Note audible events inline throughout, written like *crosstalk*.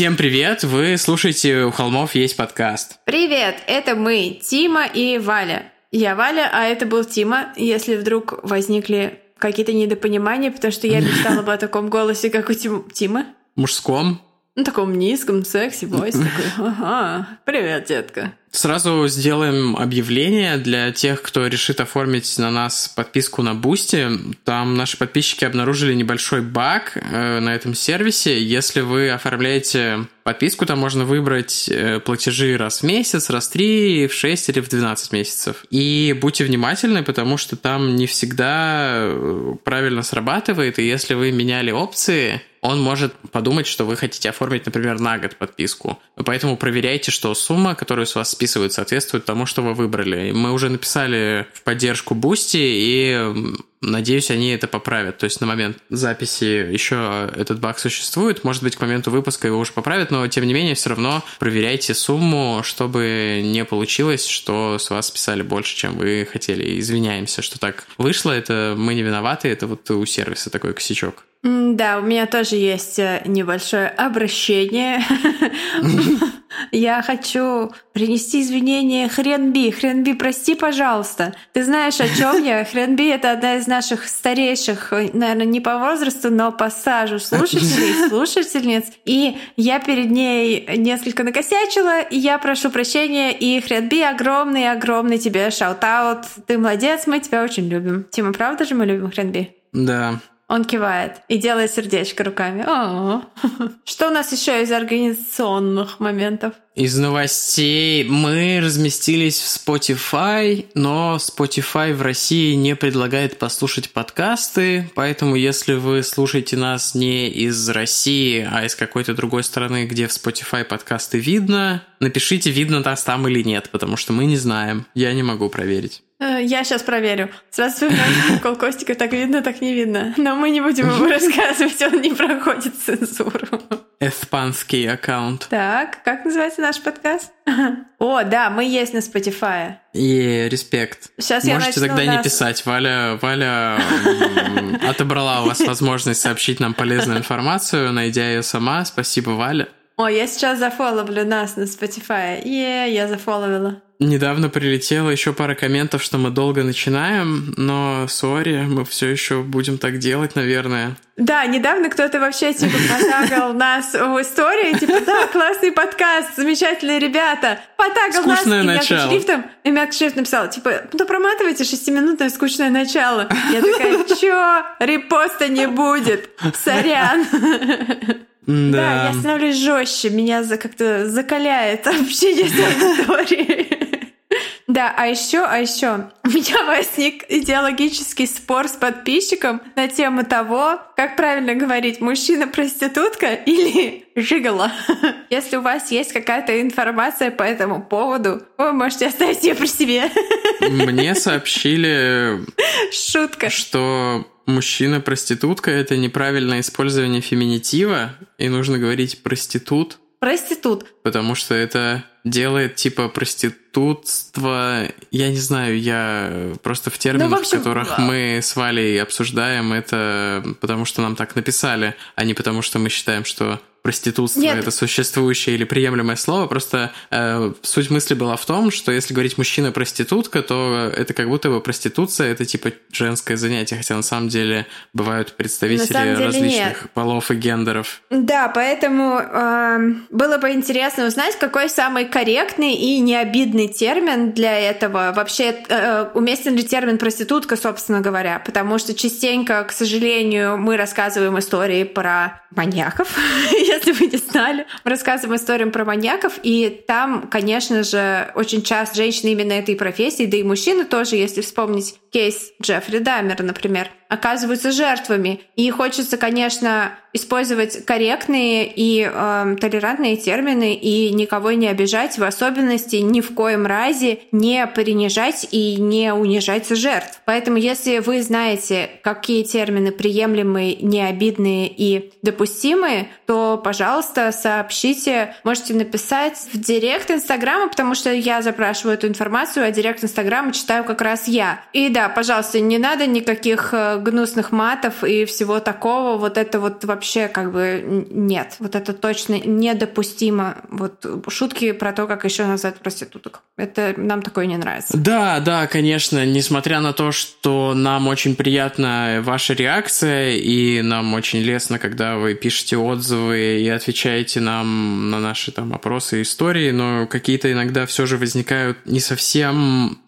Всем привет! Вы слушаете «У холмов есть подкаст». Привет! Это мы, Тима и Валя. Я Валя, а это был Тима. Если вдруг возникли какие-то недопонимания, потому что я *laughs* мечтала бы о таком голосе, как у Тим... Тимы. Мужском. Ну, таком низком, sexy voice такой. Ага, привет, детка. Сразу сделаем объявление для тех, кто решит оформить на нас подписку на Boosty. Там наши подписчики обнаружили небольшой баг э, на этом сервисе. Если вы оформляете подписку, там можно выбрать э, платежи раз в месяц, раз в 3, в 6 или в 12 месяцев. И будьте внимательны, потому что там не всегда э, правильно срабатывает, и если вы меняли опции, он может подумать, что вы хотите оформить, например, на год подписку. Поэтому проверяйте, что сумма, которую с вас списывают, соответствует тому, что вы выбрали. Мы уже написали в поддержку Boosty, и надеюсь, они это поправят. То есть на момент записи еще этот баг существует. Может быть, к моменту выпуска его уже поправят, но тем не менее, все равно проверяйте сумму, чтобы не получилось, что с вас списали больше, чем вы хотели. Извиняемся, что так вышло. Это мы не виноваты, это вот у сервиса такой косячок. Да, у меня тоже есть э, небольшое обращение. *laughs* Я хочу принести извинения Хренби. Хренби, прости, пожалуйста. Ты знаешь, о чем я? Хренби — это одна из наших старейших, э, наверное, не по возрасту, но по стажу слушателей, *laughs* слушательниц. И я перед ней несколько накосячила, и я прошу прощения. И Хренби, огромный-огромный тебе shout-out. Ты молодец, мы тебя очень любим. Тима, правда же мы любим Хренби? Да, он кивает и делает сердечко руками. О, *laughs* что у нас еще из организационных моментов? Из новостей мы разместились в Spotify, но Spotify в России не предлагает послушать подкасты, поэтому если вы слушаете нас не из России, а из какой-то другой страны, где в Spotify подкасты видно, напишите, видно нас там или нет, потому что мы не знаем. Я не могу проверить. Э, я сейчас проверю. Сразу вспоминаю прикол Костика, так видно, так не видно. Но мы не будем ему *laughs* рассказывать, он не проходит цензуру. Эспанский аккаунт. Так, как называется наш подкаст? *laughs* О, да, мы есть на Spotify. И респект. Сейчас Можете я тогда нас... не писать. Валя, Валя *laughs* отобрала у вас возможность сообщить нам полезную информацию, найдя ее сама. Спасибо, Валя. О, я сейчас зафоловлю нас на Spotify. Е, я зафоловила. Недавно прилетело еще пара комментов, что мы долго начинаем, но сори, мы все еще будем так делать, наверное. Да, недавно кто-то вообще типа потагал *laughs* нас в истории, типа, да, классный подкаст, замечательные ребята. Потагал нас и шрифтом, и мягкий шрифт написал, типа, ну проматывайте шестиминутное скучное начало. Я такая, чё, репоста не будет, сорян. *laughs* Да. да, я становлюсь жестче, меня за как-то закаляет *laughs* общение с аудиторией. *laughs* Да, а еще, а еще *laughs* у меня возник идеологический спор с подписчиком на тему того, как правильно говорить, мужчина-проститутка или жигала. Если у вас есть какая-то информация по этому поводу, вы можете оставить ее при себе. Мне сообщили, Шутка. что мужчина-проститутка — это неправильное использование феминитива, и нужно говорить «проститут», Проститут. потому что это делает типа проститутство. Я не знаю, я просто в терминах, Ну, в общем, которых а- мы с Валей обсуждаем это, потому что нам так написали, а не потому что мы считаем, что проститутство Нет. это существующее или приемлемое слово. Просто э, суть мысли была в том, что если говорить мужчина-проститутка, то это как будто бы проституция это типа женское занятие, хотя на самом деле бывают представители деле различных нет. полов и гендеров. Да, поэтому эм, было бы интересно узнать, какой самый корректный и необидный термин для этого. Вообще, э, уместен ли термин проститутка, собственно говоря, потому что частенько, к сожалению, мы рассказываем истории про маньяков, *laughs* если вы не знали. Мы рассказываем истории про маньяков, и там, конечно же, очень часто женщины именно этой профессии, да и мужчины тоже, если вспомнить кейс Джеффри Даммера, например, оказываются жертвами. И хочется, конечно, использовать корректные и э, толерантные термины и никого не обижать, в особенности ни в коем разе не принижать и не унижать жертв. Поэтому, если вы знаете, какие термины приемлемые, необидные и допустимые, то, пожалуйста, сообщите, можете написать в директ Инстаграма, потому что я запрашиваю эту информацию, а директ Инстаграма читаю как раз я. И да, пожалуйста, не надо никаких э, гнусных матов и всего такого. Вот это вот вообще как бы нет. Вот это точно недопустимо. Вот шутки про то, как еще назвать проституток. Это нам такое не нравится. Да, да, конечно. Несмотря на то, что нам очень приятна ваша реакция, и нам очень лестно, когда вы пишете отзывы и отвечаете нам на наши там опросы и истории, но какие-то иногда все же возникают не совсем,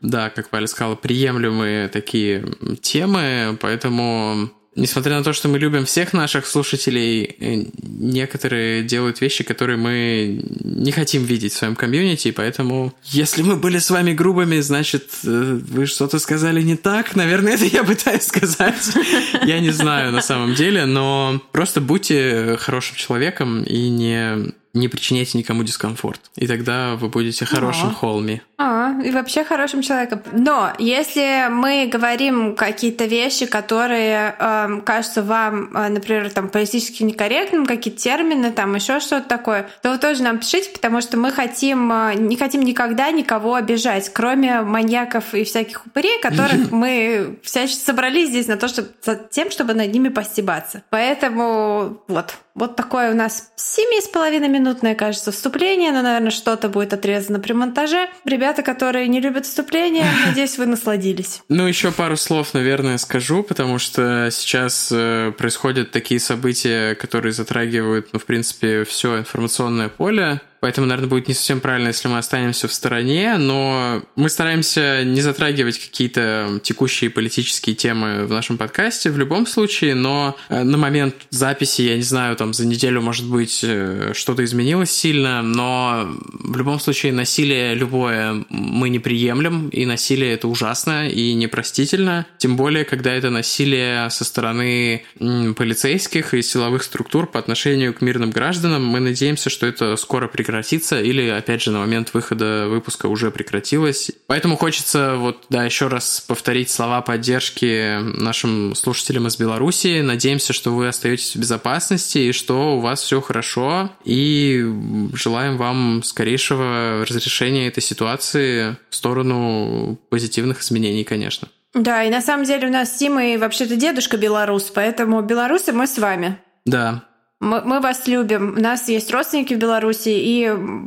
да, как Валя сказала, приемлемые такие темы, поэтому несмотря на то, что мы любим всех наших слушателей, э, некоторые делают вещи, которые мы не хотим видеть в своем комьюнити, поэтому если мы были с вами грубыми, значит, э, вы что-то сказали не так. Наверное, *laughs* это я пытаюсь сказать. Я не знаю на самом деле, но просто будьте хорошим человеком и не не причиняйте никому дискомфорт. И тогда вы будете хорошим О. холми. А, и вообще хорошим человеком. Но если мы говорим какие-то вещи, которые э, кажутся вам, э, например, там политически некорректным, какие-то термины, там еще что-то такое, то вы тоже нам пишите, потому что мы хотим, э, не хотим никогда никого обижать, кроме маньяков и всяких упырей, *laughs* которых мы всячески собрались здесь на то, чтобы, за тем, чтобы над ними постебаться. Поэтому вот, вот такое у нас семи с половиной минутное, кажется, вступление, но, наверное, что-то будет отрезано при монтаже. Ребята, которые не любят вступление, *laughs* надеюсь, вы насладились. Ну, еще пару слов, наверное, скажу, потому что сейчас э, происходят такие события, которые затрагивают, ну, в принципе, все информационное поле. Поэтому, наверное, будет не совсем правильно, если мы останемся в стороне, но мы стараемся не затрагивать какие-то текущие политические темы в нашем подкасте в любом случае, но э, на момент записи, я не знаю, там за неделю, может быть, э, что-то изменилось сильно, но в любом случае насилие любое мы не приемлем, и насилие это ужасно и непростительно, тем более, когда это насилие со стороны полицейских и силовых структур по отношению к мирным гражданам. Мы надеемся, что это скоро прекратится прекратится, или, опять же, на момент выхода выпуска уже прекратилось. Поэтому хочется вот, да, еще раз повторить слова поддержки нашим слушателям из Беларуси. Надеемся, что вы остаетесь в безопасности и что у вас все хорошо. И желаем вам скорейшего разрешения этой ситуации в сторону позитивных изменений, конечно. Да, и на самом деле у нас Тима и вообще-то дедушка белорус, поэтому белорусы мы с вами. Да, мы, мы вас любим. У нас есть родственники в Беларуси, и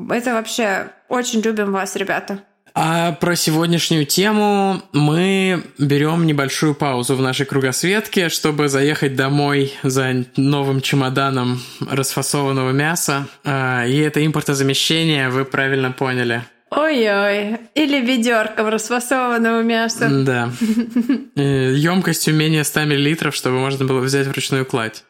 это вообще очень любим вас, ребята. А про сегодняшнюю тему мы берем небольшую паузу в нашей кругосветке, чтобы заехать домой за новым чемоданом расфасованного мяса. А, и это импортозамещение, вы правильно поняли. Ой-ой, или ведерком расфасованного мяса. Да. *laughs* Емкостью менее 100 мл, чтобы можно было взять вручную кладь.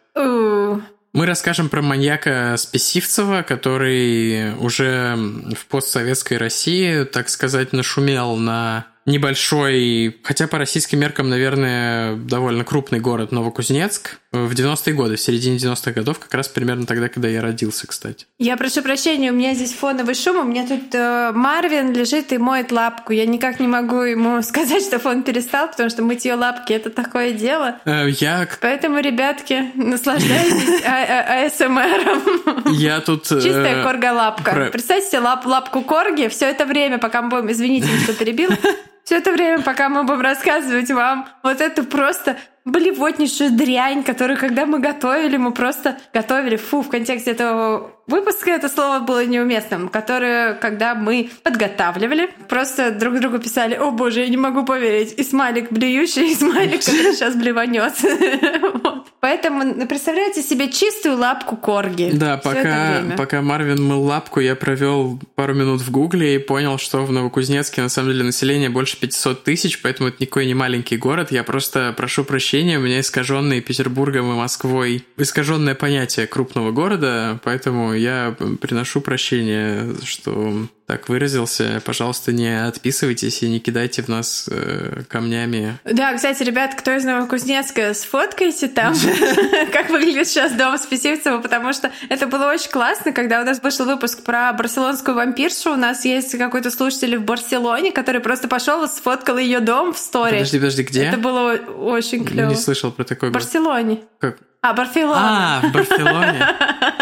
Мы расскажем про маньяка Списивцева, который уже в постсоветской России, так сказать, нашумел на небольшой, хотя по российским меркам, наверное, довольно крупный город Новокузнецк в 90-е годы, в середине 90-х годов, как раз примерно тогда, когда я родился, кстати. Я прошу прощения, у меня здесь фоновый шум, у меня тут э, Марвин лежит и моет лапку. Я никак не могу ему *laughs* сказать, что он перестал, потому что мыть ее лапки — это такое дело. Э, я... Поэтому, ребятки, наслаждайтесь *laughs* АСМРом. Я тут... Э, Чистая корга-лапка. Представьте себе лапку корги все это время, пока мы будем... Извините, что перебил *laughs* все это время, пока мы будем рассказывать вам вот эту просто блевотнейшую дрянь, которую, когда мы готовили, мы просто готовили, фу, в контексте этого выпуска это слово было неуместным, которое, когда мы подготавливали, просто друг другу писали, о боже, я не могу поверить, и смайлик блюющий, и смайлик, который сейчас блеванет. *laughs* Поэтому ну, представляете себе чистую лапку корги. Да, пока, пока Марвин мыл лапку, я провел пару минут в Гугле и понял, что в Новокузнецке на самом деле население больше 500 тысяч, поэтому это никакой не маленький город. Я просто прошу прощения, у меня искаженные Петербургом и Москвой искаженное понятие крупного города, поэтому я приношу прощение, что так выразился. Пожалуйста, не отписывайтесь и не кидайте в нас э, камнями. Да, кстати, ребят, кто из Новокузнецка, сфоткайте там, *laughs* как выглядит сейчас дом Списивцева, потому что это было очень классно, когда у нас вышел выпуск про барселонскую вампиршу. У нас есть какой-то слушатель в Барселоне, который просто пошел и сфоткал ее дом в сторе. Подожди, подожди, где? Это было очень клево. Не слышал про такой В Барселоне. Как? А, Барселона. А, в Барселоне.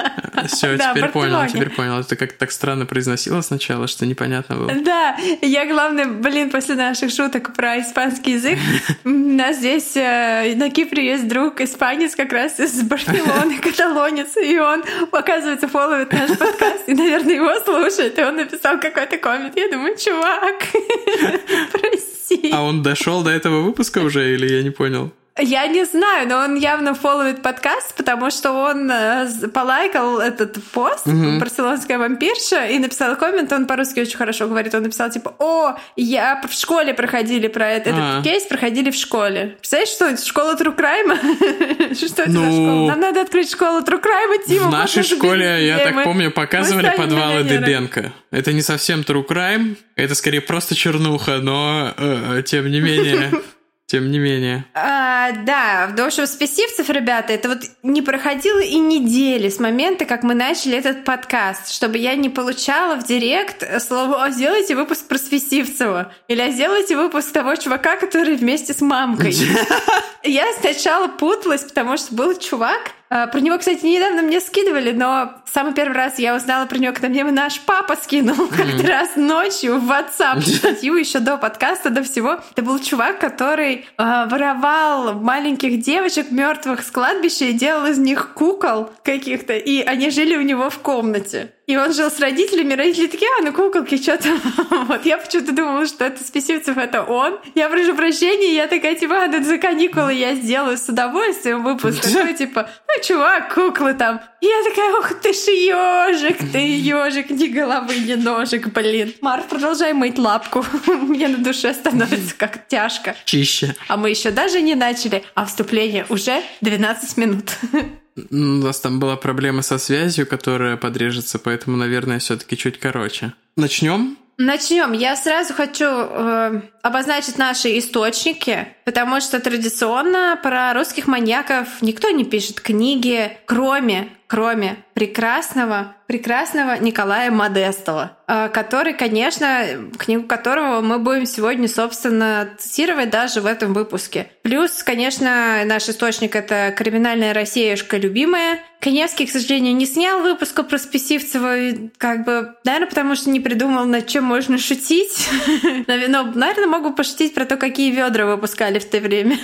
*laughs* все, теперь понял, теперь понял. Это как так странно произносила сначала, что непонятно было. Да, я, главное, блин, после наших шуток про испанский язык, у нас здесь э, на Кипре есть друг испанец как раз из Барселоны, *laughs* каталонец, и он, оказывается, фолловит наш подкаст, и, наверное, его слушает, и он написал какой-то коммент. Я думаю, чувак, *laughs* прости. А он дошел до этого выпуска уже или я не понял? Я не знаю, но он явно фолловит подкаст, потому что он э, полайкал этот пост «Барселонская вампирша» и написал коммент, он по-русски очень хорошо говорит, он написал типа «О, я в школе проходили про это, этот А. кейс проходили в школе». Представляешь, что это? Школа True Crime? *laughs* Что это за Ну, школа? Нам надо открыть школу True Crime, Тима. В нашей школе, я так помню, показывали подвалы. Дебенко. Это не совсем true crime, это скорее просто чернуха, но э, тем не менее, *laughs* тем не менее. А, да, в общем, спесивцев, ребята, это вот не проходило и недели с момента, как мы начали этот подкаст, чтобы я не получала в директ слово «А сделайте выпуск про Спесивцева» или «А сделайте выпуск того чувака, который вместе с мамкой». *laughs* Я сначала путалась, потому что был чувак, про него, кстати, недавно мне скидывали, но самый первый раз я узнала про него, когда мне наш папа скинул *laughs* как-то раз ночью в WhatsApp *laughs* статью еще до подкаста, до всего. Это был чувак, который а, воровал маленьких девочек мертвых с кладбища и делал из них кукол каких-то, и они жили у него в комнате. И он жил с родителями, родители такие, а, ну куколки, что-то. *laughs* Вот я почему-то думала, что это Списивцев, это он. Я прошу прощения, я такая, типа, а, ну за каникулы я сделаю с удовольствием выпуск. Такой, типа, ну, чувак, куклы там. И я такая, ух ты ж ежик, ты ежик, ни головы, ни ножек, блин. Марк, продолжай мыть лапку. *laughs* Мне на душе становится как тяжко. Чище. А мы еще даже не начали, а вступление уже 12 минут. *laughs* У нас там была проблема со связью, которая подрежется, поэтому, наверное, все-таки чуть короче. Начнем? Начнем. Я сразу хочу э, обозначить наши источники, потому что традиционно про русских маньяков никто не пишет книги, кроме, кроме прекрасного, прекрасного Николая Модестова, э, который, конечно, книгу которого мы будем сегодня, собственно, цитировать даже в этом выпуске. Плюс, конечно, наш источник — это «Криминальная Россиюшка любимая». Коневский, к сожалению, не снял выпуска про Списивцева, как бы, наверное, потому что не придумал, над чем можно шутить. *laughs* Но, наверное, могу пошутить про то, какие ведра выпускали в то время.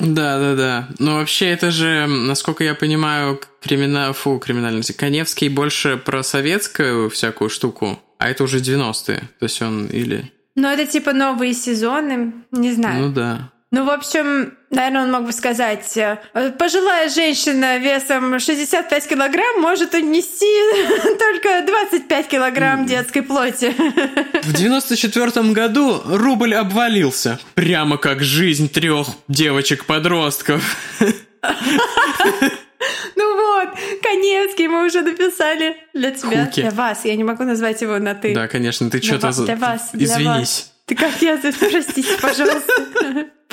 Да, да, да. Но вообще это же, насколько я понимаю, кримина... Фу, криминальность. Коневский больше про советскую всякую штуку, а это уже 90-е. То есть он или... Но это типа новые сезоны, не знаю. Ну да. Ну, в общем, наверное, он мог бы сказать, э, пожилая женщина весом 65 килограмм может унести *laughs* только 25 килограмм детской плоти. В 94 году рубль обвалился. Прямо как жизнь трех девочек-подростков. Ну вот, Конецкий мы уже написали для тебя. Хуки. Для вас. Я не могу назвать его на ты. Да, конечно, ты что-то... для вас, для Извинись. вас. Ты как я? *laughs* Простите, пожалуйста.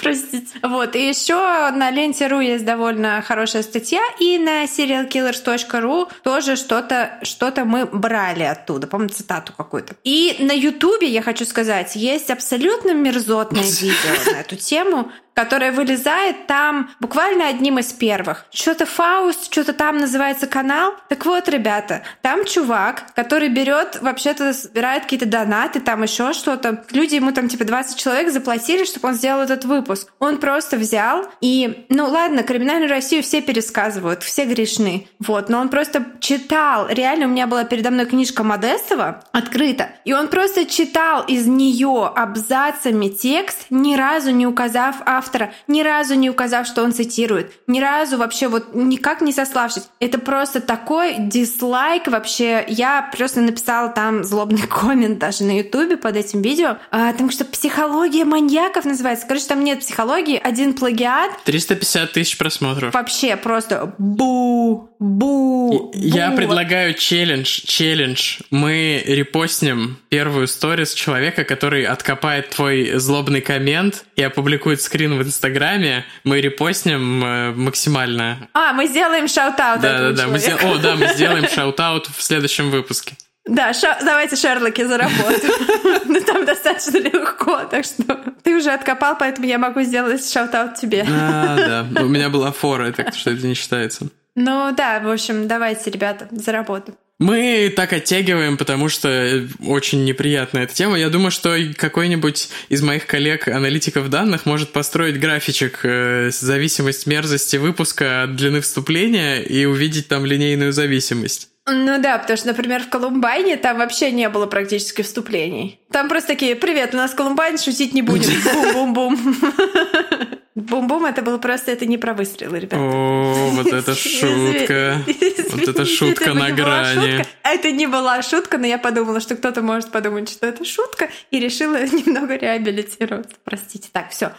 Простите. Вот, и еще на ленте.ру есть довольно хорошая статья, и на serialkillers.ru тоже что-то что мы брали оттуда, по-моему, цитату какую-то. И на Ютубе, я хочу сказать, есть абсолютно мерзотное *laughs* видео на эту тему, которое вылезает там буквально одним из первых. Что-то Фауст, что-то там называется канал. Так вот, ребята, там чувак, который берет, вообще-то собирает какие-то донаты, там еще что-то. Люди ему там типа 20 человек заплатили, чтобы он сделал этот выпуск. Он просто взял и, ну ладно, криминальную Россию все пересказывают, все грешны. Вот, но он просто читал. Реально, у меня была передо мной книжка Модестова открыта, и он просто читал из нее абзацами текст, ни разу не указав автора, ни разу не указав, что он цитирует, ни разу вообще вот никак не сославшись. Это просто такой дизлайк вообще. Я просто написала там злобный *laughs* коммент даже на ютубе под этим видео, а, потому что психология маньяков называется. Короче, там нет психологии, один плагиат, 350 тысяч просмотров. вообще просто бу, бу, Я бу. предлагаю челлендж, челлендж. Мы репостнем первую сторис человека, который откопает твой злобный коммент и опубликует скрин в Инстаграме. Мы репостнем э, максимально. А, мы сделаем shout-out Да, да, да. Мы сдел- О, да, мы *laughs* сделаем shout-out в следующем выпуске. Да, ша- давайте Шерлоки заработаем. *laughs* Ну там достаточно легко, так что ты уже откопал, поэтому я могу сделать shout-out тебе. А, да. У меня была фора, так что это не считается. Ну да, в общем, давайте, ребята, за работу. Мы так оттягиваем, потому что очень неприятная эта тема. Я думаю, что какой-нибудь из моих коллег-аналитиков данных может построить графичек э, зависимость мерзости выпуска от длины вступления и увидеть там линейную зависимость. Ну да, потому что, например, в Колумбайне там вообще не было практически вступлений. Там просто такие, привет, у нас Колумбайн, шутить не будем. *laughs* Бум-бум-бум. Бум-бум, это было просто, это не про выстрелы, ребята. О, вот это шутка. Вот это шутка на грани. Это не была шутка, но я подумала, что кто-то может подумать, что это шутка, и решила *laughs* немного реабилитироваться. Простите. Так, все.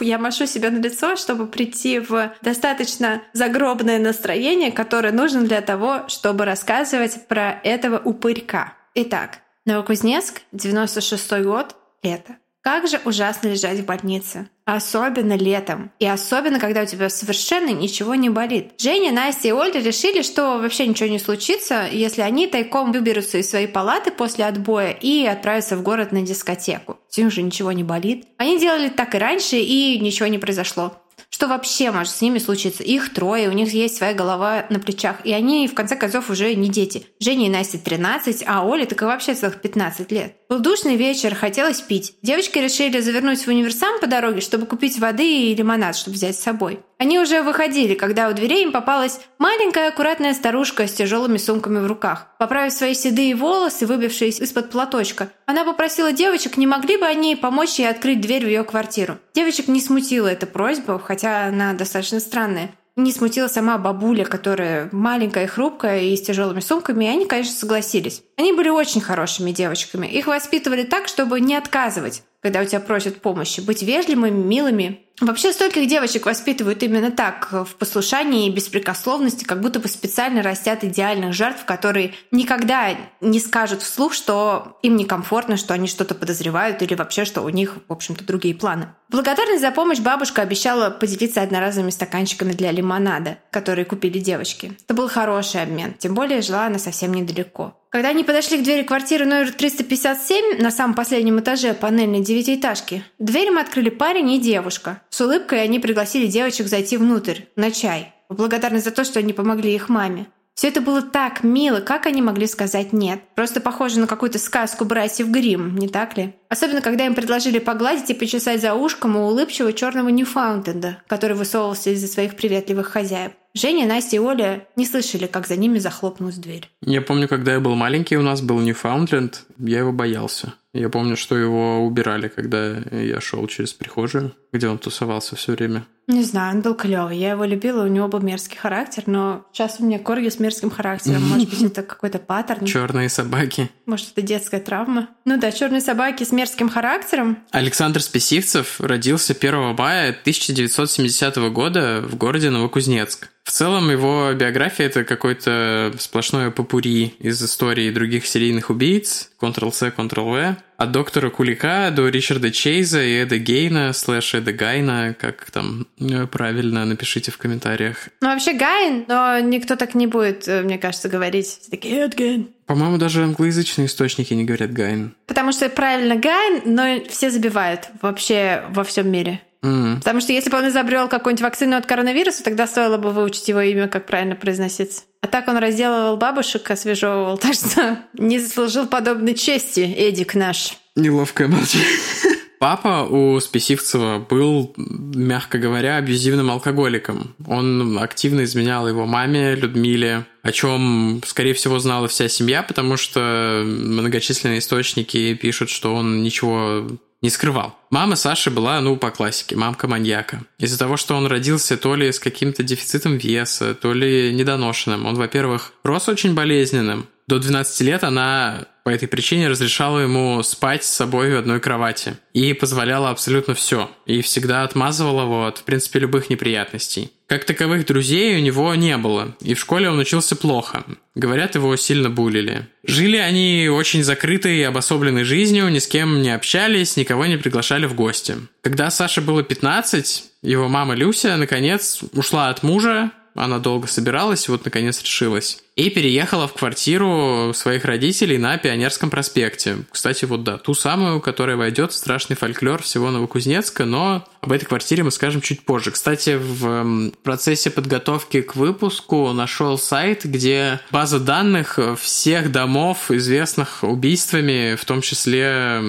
Я машу себе на лицо, чтобы прийти в достаточно загробное настроение, которое нужно для того, чтобы рассказывать про этого упырька. Итак, Новокузнецк, 96 год, лето. Как же ужасно лежать в больнице. Особенно летом. И особенно, когда у тебя совершенно ничего не болит. Женя, Настя и Ольга решили, что вообще ничего не случится, если они тайком выберутся из своей палаты после отбоя и отправятся в город на дискотеку. С уже ничего не болит. Они делали так и раньше, и ничего не произошло. Что вообще может с ними случиться? Их трое, у них есть своя голова на плечах, и они, в конце концов, уже не дети. Жене и Насте 13, а Оле так и вообще целых 15 лет. Был душный вечер, хотелось пить. Девочки решили завернуть в универсам по дороге, чтобы купить воды и лимонад, чтобы взять с собой. Они уже выходили, когда у дверей им попалась маленькая аккуратная старушка с тяжелыми сумками в руках. Поправив свои седые волосы, выбившиеся из-под платочка, она попросила девочек, не могли бы они помочь ей открыть дверь в ее квартиру. Девочек не смутила эта просьба, хотя она достаточно странная. Не смутила сама бабуля, которая маленькая и хрупкая и с тяжелыми сумками, и они, конечно, согласились. Они были очень хорошими девочками. Их воспитывали так, чтобы не отказывать, когда у тебя просят помощи, быть вежливыми, милыми Вообще стольких девочек воспитывают именно так, в послушании и беспрекословности, как будто бы специально растят идеальных жертв, которые никогда не скажут вслух, что им некомфортно, что они что-то подозревают или вообще, что у них, в общем-то, другие планы. Благодарность за помощь бабушка обещала поделиться одноразовыми стаканчиками для лимонада, которые купили девочки. Это был хороший обмен, тем более жила она совсем недалеко. Когда они подошли к двери квартиры номер 357 на самом последнем этаже панельной девятиэтажки, дверь им открыли парень и девушка. С улыбкой они пригласили девочек зайти внутрь, на чай, в благодарность за то, что они помогли их маме. Все это было так мило, как они могли сказать «нет». Просто похоже на какую-то сказку братьев Грим, не так ли? Особенно, когда им предложили погладить и почесать за ушком у улыбчивого черного Ньюфаундленда, который высовывался из-за своих приветливых хозяев. Женя, Настя и Оля не слышали, как за ними захлопнулась дверь. Я помню, когда я был маленький, у нас был Ньюфаундленд, я его боялся. Я помню, что его убирали, когда я шел через прихожую, где он тусовался все время. Не знаю, он был клевый. Я его любила, у него был мерзкий характер, но сейчас у меня корги с мерзким характером. *laughs* Может быть, это какой-то паттерн. Черные собаки. Может, это детская травма. Ну да, черные собаки с мерзким характером. Александр Спесивцев родился 1 мая 1970 года в городе Новокузнецк. В целом его биография это какой-то сплошное попури из историй других серийных убийц, Ctrl-C, Ctrl-V, от доктора Кулика до Ричарда Чейза и Эда Гейна, слэш Эда Гайна, как там э, правильно, напишите в комментариях. Ну, вообще Гайн, но никто так не будет, э, мне кажется, говорить. Все такие, Эд Гайн. По-моему, даже англоязычные источники не говорят Гайн. Потому что правильно Гайн, но все забивают вообще во всем мире. Mm. Потому что если бы он изобрел какую-нибудь вакцину от коронавируса, тогда стоило бы выучить его имя, как правильно произноситься. А так он разделывал бабушек, освежевывал, *laughs* так что не заслужил подобной чести, Эдик наш. Неловкое молчание. *laughs* Папа у Списивцева был, мягко говоря, абьюзивным алкоголиком. Он активно изменял его маме Людмиле, о чем, скорее всего, знала вся семья, потому что многочисленные источники пишут, что он ничего не скрывал. Мама Саши была, ну, по классике, мамка маньяка. Из-за того, что он родился то ли с каким-то дефицитом веса, то ли недоношенным. Он, во-первых, рос очень болезненным. До 12 лет она по этой причине разрешала ему спать с собой в одной кровати. И позволяла абсолютно все. И всегда отмазывала его от, в принципе, любых неприятностей. Как таковых друзей у него не было, и в школе он учился плохо. Говорят, его сильно булили. Жили они очень закрытой и обособленной жизнью, ни с кем не общались, никого не приглашали в гости. Когда Саше было 15, его мама Люся, наконец, ушла от мужа, Она долго собиралась, вот наконец решилась. И переехала в квартиру своих родителей на Пионерском проспекте. Кстати, вот да, ту самую, которая войдет в страшный фольклор всего Новокузнецка, но об этой квартире мы скажем чуть позже. Кстати, в процессе подготовки к выпуску нашел сайт, где база данных всех домов, известных убийствами, в том числе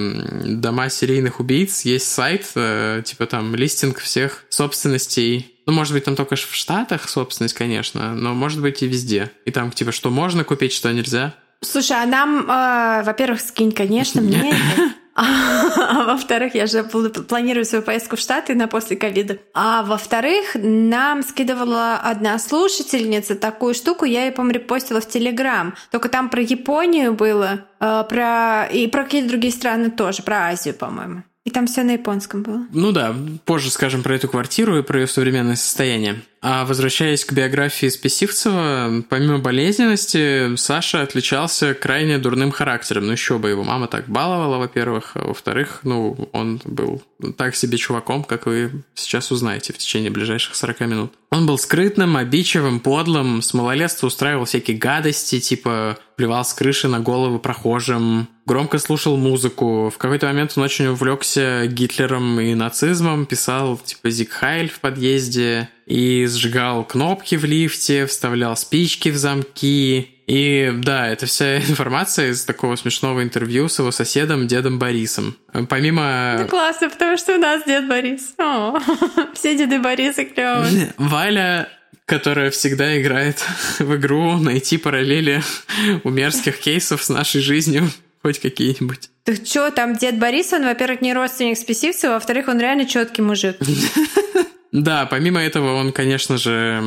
дома серийных убийц. Есть сайт, э, типа там листинг всех собственностей ну, может быть, там только в Штатах собственность, конечно, но может быть и везде. И там, типа, что можно купить, что нельзя. Слушай, а нам, э, во-первых, скинь, конечно, мне *laughs* А во-вторых, я же планирую свою поездку в Штаты на после ковида. А во-вторых, нам скидывала одна слушательница такую штуку, я ее, по-моему, репостила в Телеграм. Только там про Японию было, э, про и про какие-то другие страны тоже, про Азию, по-моему. И там все на японском было. Ну да, позже скажем про эту квартиру и про ее современное состояние. А возвращаясь к биографии Списивцева, помимо болезненности, Саша отличался крайне дурным характером. Ну еще бы, его мама так баловала, во-первых, а во-вторых, ну, он был так себе чуваком, как вы сейчас узнаете в течение ближайших 40 минут. Он был скрытным, обидчивым, подлым, с малолетства устраивал всякие гадости, типа плевал с крыши на головы прохожим, громко слушал музыку. В какой-то момент он очень увлекся Гитлером и нацизмом, писал типа Зигхайль в подъезде и сжигал кнопки в лифте, вставлял спички в замки. И да, это вся *laughs* информация из такого смешного интервью с его соседом, дедом Борисом. Помимо... Ну, классно, потому что у нас дед Борис. О, *laughs* все деды Борисы клевые. Валя которая всегда играет *laughs* в игру найти параллели у мерзких кейсов с нашей жизнью, хоть какие-нибудь. Так что, там дед Борис, он, во-первых, не родственник Списивцева, во-вторых, он реально четкий мужик. Да, помимо этого он, конечно же,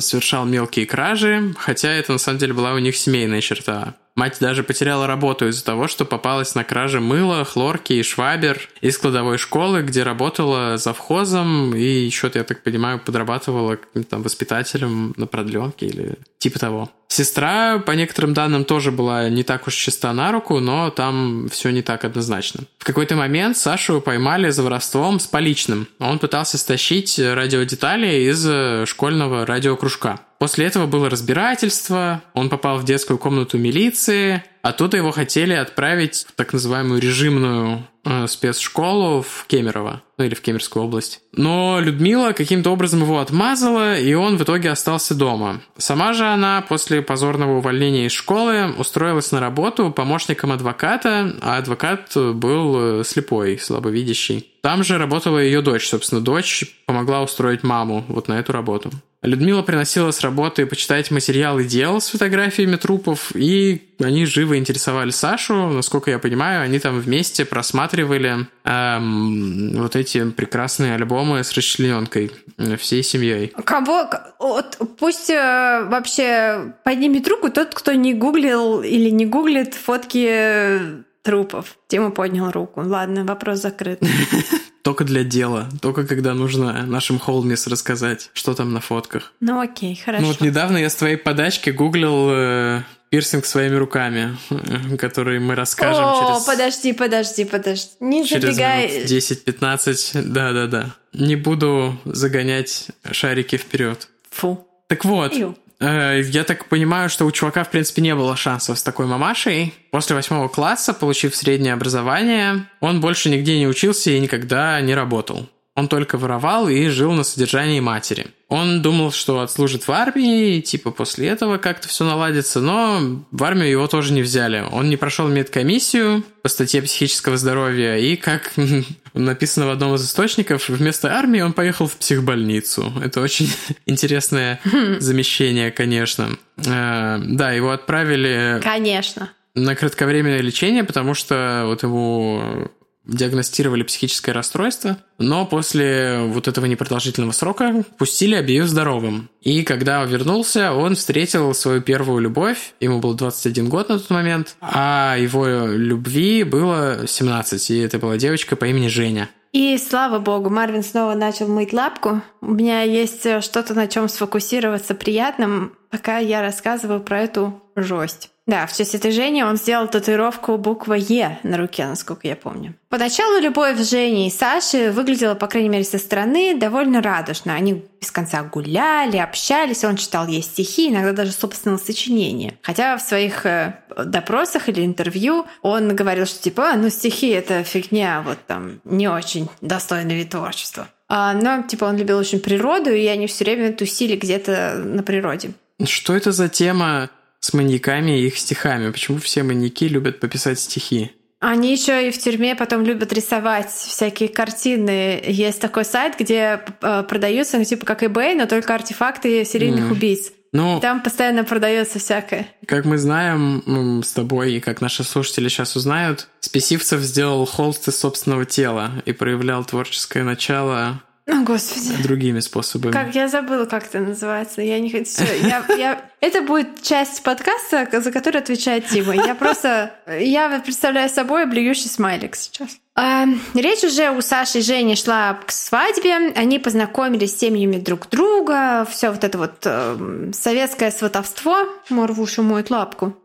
совершал мелкие кражи, хотя это на самом деле была у них семейная черта. Мать даже потеряла работу из-за того, что попалась на краже мыла, хлорки и швабер из кладовой школы, где работала завхозом и еще, я так понимаю, подрабатывала там воспитателем на продленке или типа того. Сестра, по некоторым данным, тоже была не так уж чиста на руку, но там все не так однозначно. В какой-то момент Сашу поймали за воровством с поличным. Он пытался стащить радиодетали из школьного радиокружка. После этого было разбирательство, он попал в детскую комнату милиции, оттуда его хотели отправить в так называемую режимную э, спецшколу в Кемерово, ну или в Кемерскую область. Но Людмила каким-то образом его отмазала, и он в итоге остался дома. Сама же она после позорного увольнения из школы устроилась на работу помощником адвоката, а адвокат был э, слепой, слабовидящий. Там же работала ее дочь, собственно, дочь помогла устроить маму вот на эту работу. Людмила приносила с работы почитать материалы дел с фотографиями трупов, и они живо интересовали Сашу. Насколько я понимаю, они там вместе просматривали эм, вот эти прекрасные альбомы с расчлененкой всей семьей. Кого? Вот, пусть э, вообще поднимет руку тот, кто не гуглил или не гуглит фотки трупов. Тема поднял руку. Ладно, вопрос закрыт. *laughs* Только для дела. Только когда нужно нашим холмис рассказать, что там на фотках. Ну окей, хорошо. Ну вот недавно я с твоей подачки гуглил э, пирсинг своими руками, *laughs* который мы расскажем О, через... подожди, подожди, подожди. Не через забегай. 10-15, да-да-да. Не буду загонять шарики вперед. Фу. Так вот, Ю. Э, я так понимаю, что у чувака, в принципе, не было шансов с такой мамашей. После восьмого класса, получив среднее образование, он больше нигде не учился и никогда не работал. Он только воровал и жил на содержании матери. Он думал, что отслужит в армии, и типа после этого как-то все наладится, но в армию его тоже не взяли. Он не прошел медкомиссию по статье психического здоровья, и, как *laughs* написано в одном из источников, вместо армии он поехал в психбольницу. Это очень *laughs* интересное замещение, конечно. Э, да, его отправили... Конечно. На кратковременное лечение, потому что вот ему диагностировали психическое расстройство, но после вот этого непродолжительного срока пустили, объявив здоровым. И когда вернулся, он встретил свою первую любовь, ему был 21 год на тот момент, а его любви было 17, и это была девочка по имени Женя. И слава богу, Марвин снова начал мыть лапку. У меня есть что-то, на чем сфокусироваться приятным, пока я рассказываю про эту жесть. Да, в честь этой Жени он сделал татуировку буква Е на руке, насколько я помню. Поначалу любовь Жени и Саши выглядела, по крайней мере, со стороны довольно радужно. Они без конца гуляли, общались, он читал ей стихи, иногда даже собственного сочинения. Хотя в своих э, допросах или интервью он говорил, что типа, «А, ну стихи — это фигня, вот там не очень достойный вид творчества. А, но типа он любил очень природу, и они все время тусили где-то на природе. Что это за тема с маньяками и их стихами? Почему все маньяки любят пописать стихи? Они еще и в тюрьме потом любят рисовать всякие картины. Есть такой сайт, где э, продаются, ну, типа как eBay, но только артефакты серийных mm. убийц. Ну, там постоянно продается всякое. Как мы знаем с тобой, и как наши слушатели сейчас узнают, Списивцев сделал холст из собственного тела и проявлял творческое начало о, Господи. Другими способами. Как я забыла, как это называется. Я не хочу. Я, я... Это будет часть подкаста, за которую отвечает Тима. Я просто... Я представляю собой блюющий смайлик сейчас. А, речь уже у Саши и Жени шла к свадьбе. Они познакомились с семьями друг друга. Все вот это вот э, советское сватовство. Мор в уши моет лапку.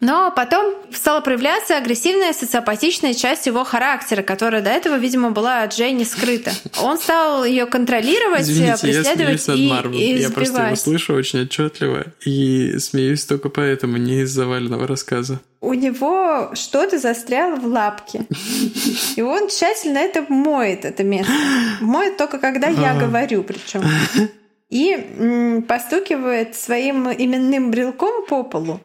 Но потом стала проявляться агрессивная социопатичная часть его характера, которая до этого, видимо, была от Дженни скрыта. Он стал ее контролировать, Извините, преследовать я и, Марвел. и Я просто его слышу очень отчетливо и смеюсь только поэтому, не из заваленного рассказа. У него что-то застряло в лапке. И он тщательно это моет, это место. Моет только когда я говорю, причем и постукивает своим именным брелком по полу.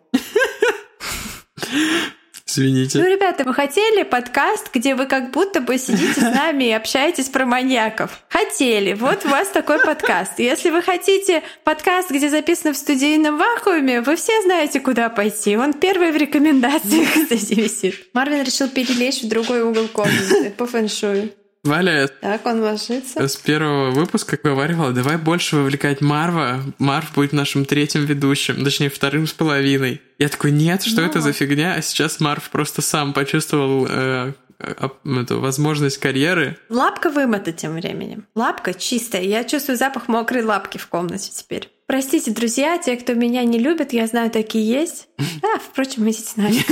Извините. Ну, ребята, вы хотели подкаст, где вы как будто бы сидите с нами и общаетесь про маньяков? Хотели. Вот у вас такой подкаст. Если вы хотите подкаст, где записано в студийном вакууме, вы все знаете, куда пойти. Он первый в рекомендациях, *laughs* кстати, висит. Марвин решил перелезть в другой угол комнаты по фэншую. Валя так он ложится. с первого выпуска говорила, давай больше вовлекать Марва. Марв будет нашим третьим ведущим, точнее вторым с половиной. Я такой, нет, что ну. это за фигня? А сейчас Марв просто сам почувствовал э, эту возможность карьеры. Лапка вымыта тем временем. Лапка чистая. Я чувствую запах мокрой лапки в комнате теперь. Простите, друзья, те, кто меня не любит, я знаю, такие есть. Да, *laughs* впрочем, идите нами.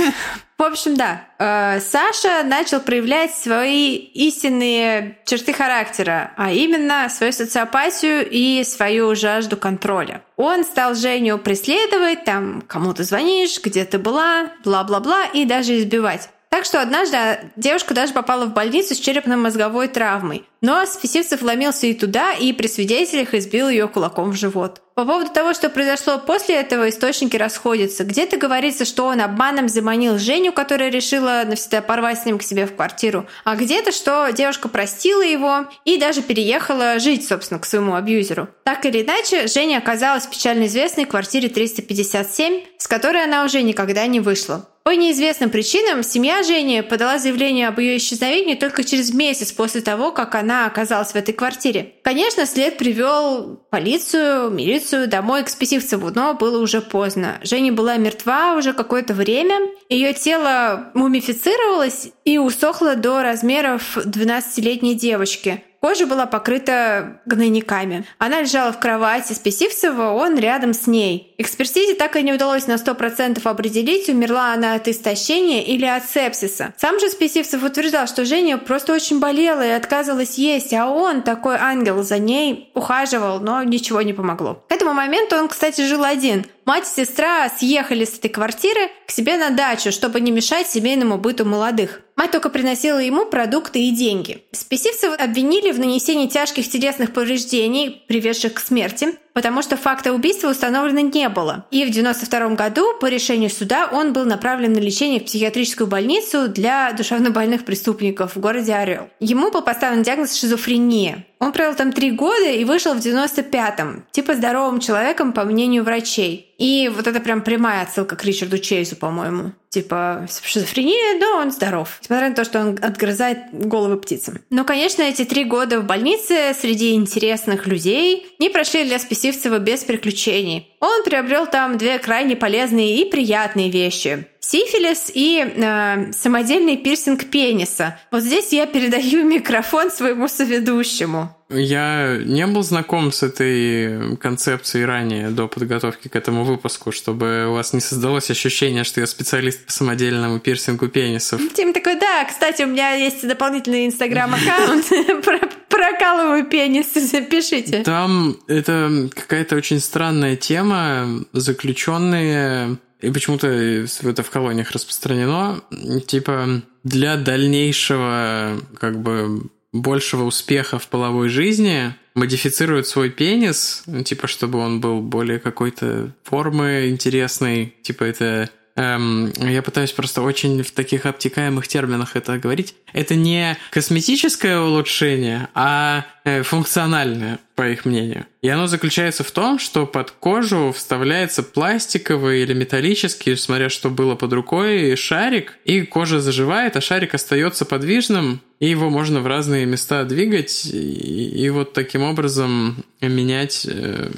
В общем, да, э, Саша начал проявлять свои истинные черты характера, а именно свою социопатию и свою жажду контроля. Он стал Женю преследовать, там, кому ты звонишь, где ты была, бла-бла-бла, и даже избивать. Так что однажды девушка даже попала в больницу с черепно-мозговой травмой. Но Списивцев вломился и туда, и при свидетелях избил ее кулаком в живот. По поводу того, что произошло после этого, источники расходятся. Где-то говорится, что он обманом заманил Женю, которая решила навсегда порвать с ним к себе в квартиру, а где-то, что девушка простила его и даже переехала жить, собственно, к своему абьюзеру. Так или иначе, Женя оказалась в печально известной квартире 357, с которой она уже никогда не вышла. По неизвестным причинам семья Жени подала заявление об ее исчезновении только через месяц после того, как она оказалась в этой квартире. Конечно, след привел полицию, милицию домой к Списивцеву, но было уже поздно. Женя была мертва уже какое-то время, ее тело мумифицировалось и усохло до размеров 12-летней девочки. Кожа была покрыта гнойниками. Она лежала в кровати Списивцева, он рядом с ней. Экспертизе так и не удалось на 100% определить, умерла она от истощения или от сепсиса. Сам же Списивцев утверждал, что Женя просто очень болела и отказывалась есть, а он, такой ангел, за ней ухаживал, но ничего не помогло. К этому моменту он, кстати, жил один. Мать и сестра съехали с этой квартиры к себе на дачу, чтобы не мешать семейному быту молодых. Мать только приносила ему продукты и деньги. Спесивцев обвинили в нанесении тяжких телесных повреждений, приведших к смерти, потому что факта убийства установлено не было. И в 1992 году по решению суда он был направлен на лечение в психиатрическую больницу для душевнобольных преступников в городе Орел. Ему был поставлен диагноз шизофрения. Он провел там три года и вышел в 95-м, типа здоровым человеком, по мнению врачей. И вот это прям прямая отсылка к Ричарду Чейзу, по-моему. Типа шизофрения, но он здоров. Несмотря на то, что он отгрызает головы птицам. Но, конечно, эти три года в больнице среди интересных людей не прошли для Списивцева без приключений. Он приобрел там две крайне полезные и приятные вещи сифилис и э, самодельный пирсинг пениса. Вот здесь я передаю *laughs* микрофон своему соведущему. Я не был знаком с этой концепцией ранее, до подготовки к этому выпуску, чтобы у вас не создалось ощущение, что я специалист по самодельному пирсингу пенисов. Тим такой, да, кстати, у меня есть дополнительный инстаграм-аккаунт, *laughs* прокалываю пенис, *laughs* пишите. Там это какая-то очень странная тема, заключенные и почему-то это в колониях распространено, типа для дальнейшего как бы большего успеха в половой жизни модифицируют свой пенис, типа чтобы он был более какой-то формы интересной, типа это Эм, я пытаюсь просто очень в таких обтекаемых терминах это говорить. Это не косметическое улучшение, а э, функциональное, по их мнению. И оно заключается в том, что под кожу вставляется пластиковый или металлический, смотря что было под рукой, шарик, и кожа заживает, а шарик остается подвижным, и его можно в разные места двигать, и, и вот таким образом менять э,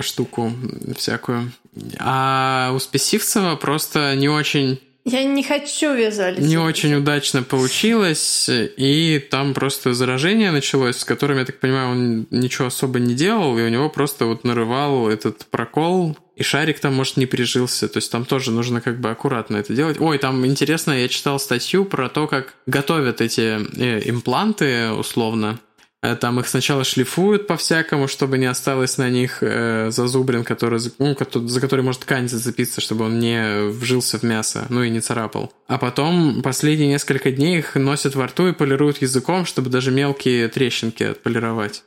штуку всякую. А у Спесивцева просто не очень я не хочу визуализировать. Не очень удачно получилось, и там просто заражение началось, с которым, я так понимаю, он ничего особо не делал, и у него просто вот нарывал этот прокол, и шарик там, может, не прижился. То есть там тоже нужно как бы аккуратно это делать. Ой, там интересно, я читал статью про то, как готовят эти э, импланты условно. Э, там их сначала шлифуют по-всякому, чтобы не осталось на них э, зазубрин, который, ну, за который может ткань зацепиться, чтобы он не вжился в мясо, ну и не царапал. А потом последние несколько дней их носят во рту и полируют языком, чтобы даже мелкие трещинки отполировать.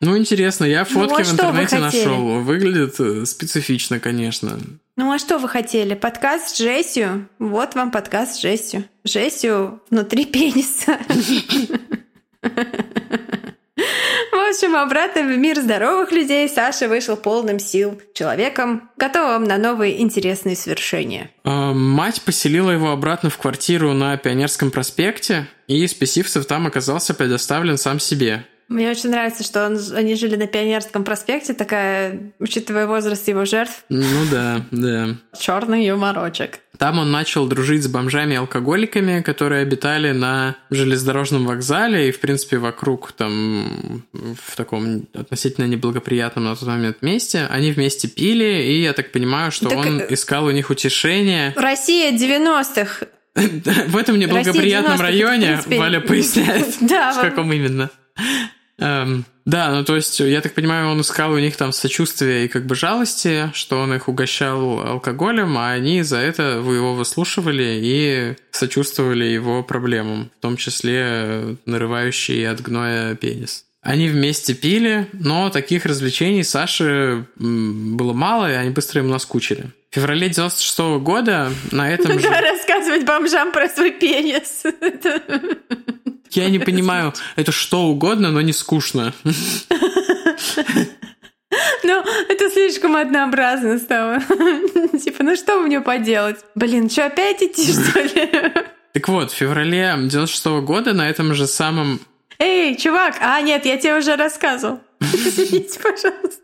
Ну, интересно, я фотки ну, а в интернете нашел. Выглядит э, специфично, конечно. Ну а что вы хотели? Подкаст с Джессию? Вот вам подкаст с Джессию. Джессию внутри *laughs* пениса. В общем, обратно в мир здоровых людей Саша вышел полным сил, человеком, готовым на новые интересные свершения. А, мать поселила его обратно в квартиру на Пионерском проспекте, и Спесивцев там оказался предоставлен сам себе. Мне очень нравится, что он, они жили на Пионерском проспекте, такая, учитывая возраст его жертв. Ну да, да. Черный юморочек. Там он начал дружить с бомжами и алкоголиками, которые обитали на железнодорожном вокзале и, в принципе, вокруг там в таком относительно неблагоприятном на тот момент месте. Они вместе пили, и я так понимаю, что так... он э, искал у них утешение. Россия 90-х. *laughs* В этом неблагоприятном районе Валя *laughs* поясняет, в каком именно. Эм, да, ну то есть, я так понимаю, он искал у них там сочувствие и как бы жалости, что он их угощал алкоголем, а они за это его выслушивали и сочувствовали его проблемам, в том числе нарывающий от гноя пенис. Они вместе пили, но таких развлечений Саше было мало, и они быстро ему наскучили. В феврале 96 -го года на этом же... рассказывать бомжам про свой пенис. *laughs* Я не понимаю, это что угодно, но не скучно. Ну, это слишком однообразно стало. Типа, ну что мне поделать? Блин, что, опять идти, что ли? Так вот, в феврале 96 -го года на этом же самом... Эй, чувак! А, нет, я тебе уже рассказывал. Извините, пожалуйста.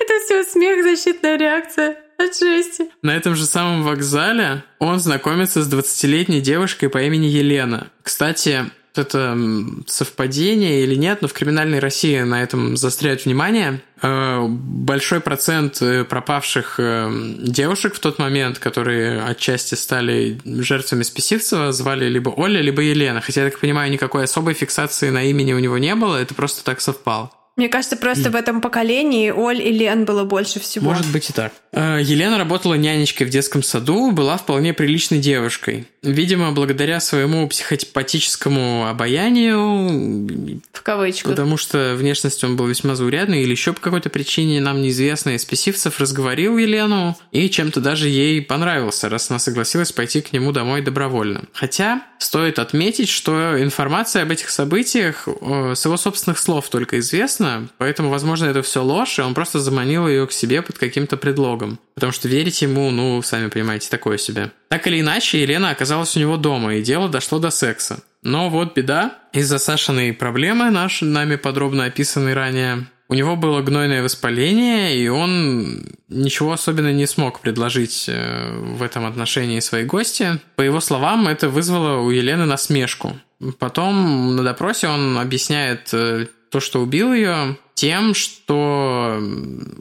Это все смех, защитная реакция. От жести. На этом же самом вокзале он знакомится с 20-летней девушкой по имени Елена. Кстати, это совпадение или нет, но в криминальной России на этом застряют внимание. Э, большой процент э, пропавших э, девушек в тот момент, которые отчасти стали жертвами Списивцева, звали либо Оля, либо Елена. Хотя, я так понимаю, никакой особой фиксации на имени у него не было, это просто так совпало. Мне кажется, просто в этом поколении Оль и Лен было больше всего. Может быть и так. Елена работала нянечкой в детском саду, была вполне приличной девушкой. Видимо, благодаря своему психотипатическому обаянию... В кавычках. Потому что внешность он был весьма заурядный, или еще по какой-то причине нам неизвестный Списивцев разговорил Елену, и чем-то даже ей понравился, раз она согласилась пойти к нему домой добровольно. Хотя, стоит отметить, что информация об этих событиях э, с его собственных слов только известна, поэтому, возможно, это все ложь, и он просто заманил ее к себе под каким-то предлогом. Потому что верить ему, ну, сами понимаете, такое себе. Так или иначе, Елена оказалась у него дома, и дело дошло до секса. Но вот беда. Из-за Сашиной проблемы, наши, нами подробно описанной ранее, У него было гнойное воспаление, и он ничего особенно не смог предложить э, в этом отношении своей гости. По его словам, это вызвало у Елены насмешку. Потом на допросе он объясняет э, то, что убил ее, тем, что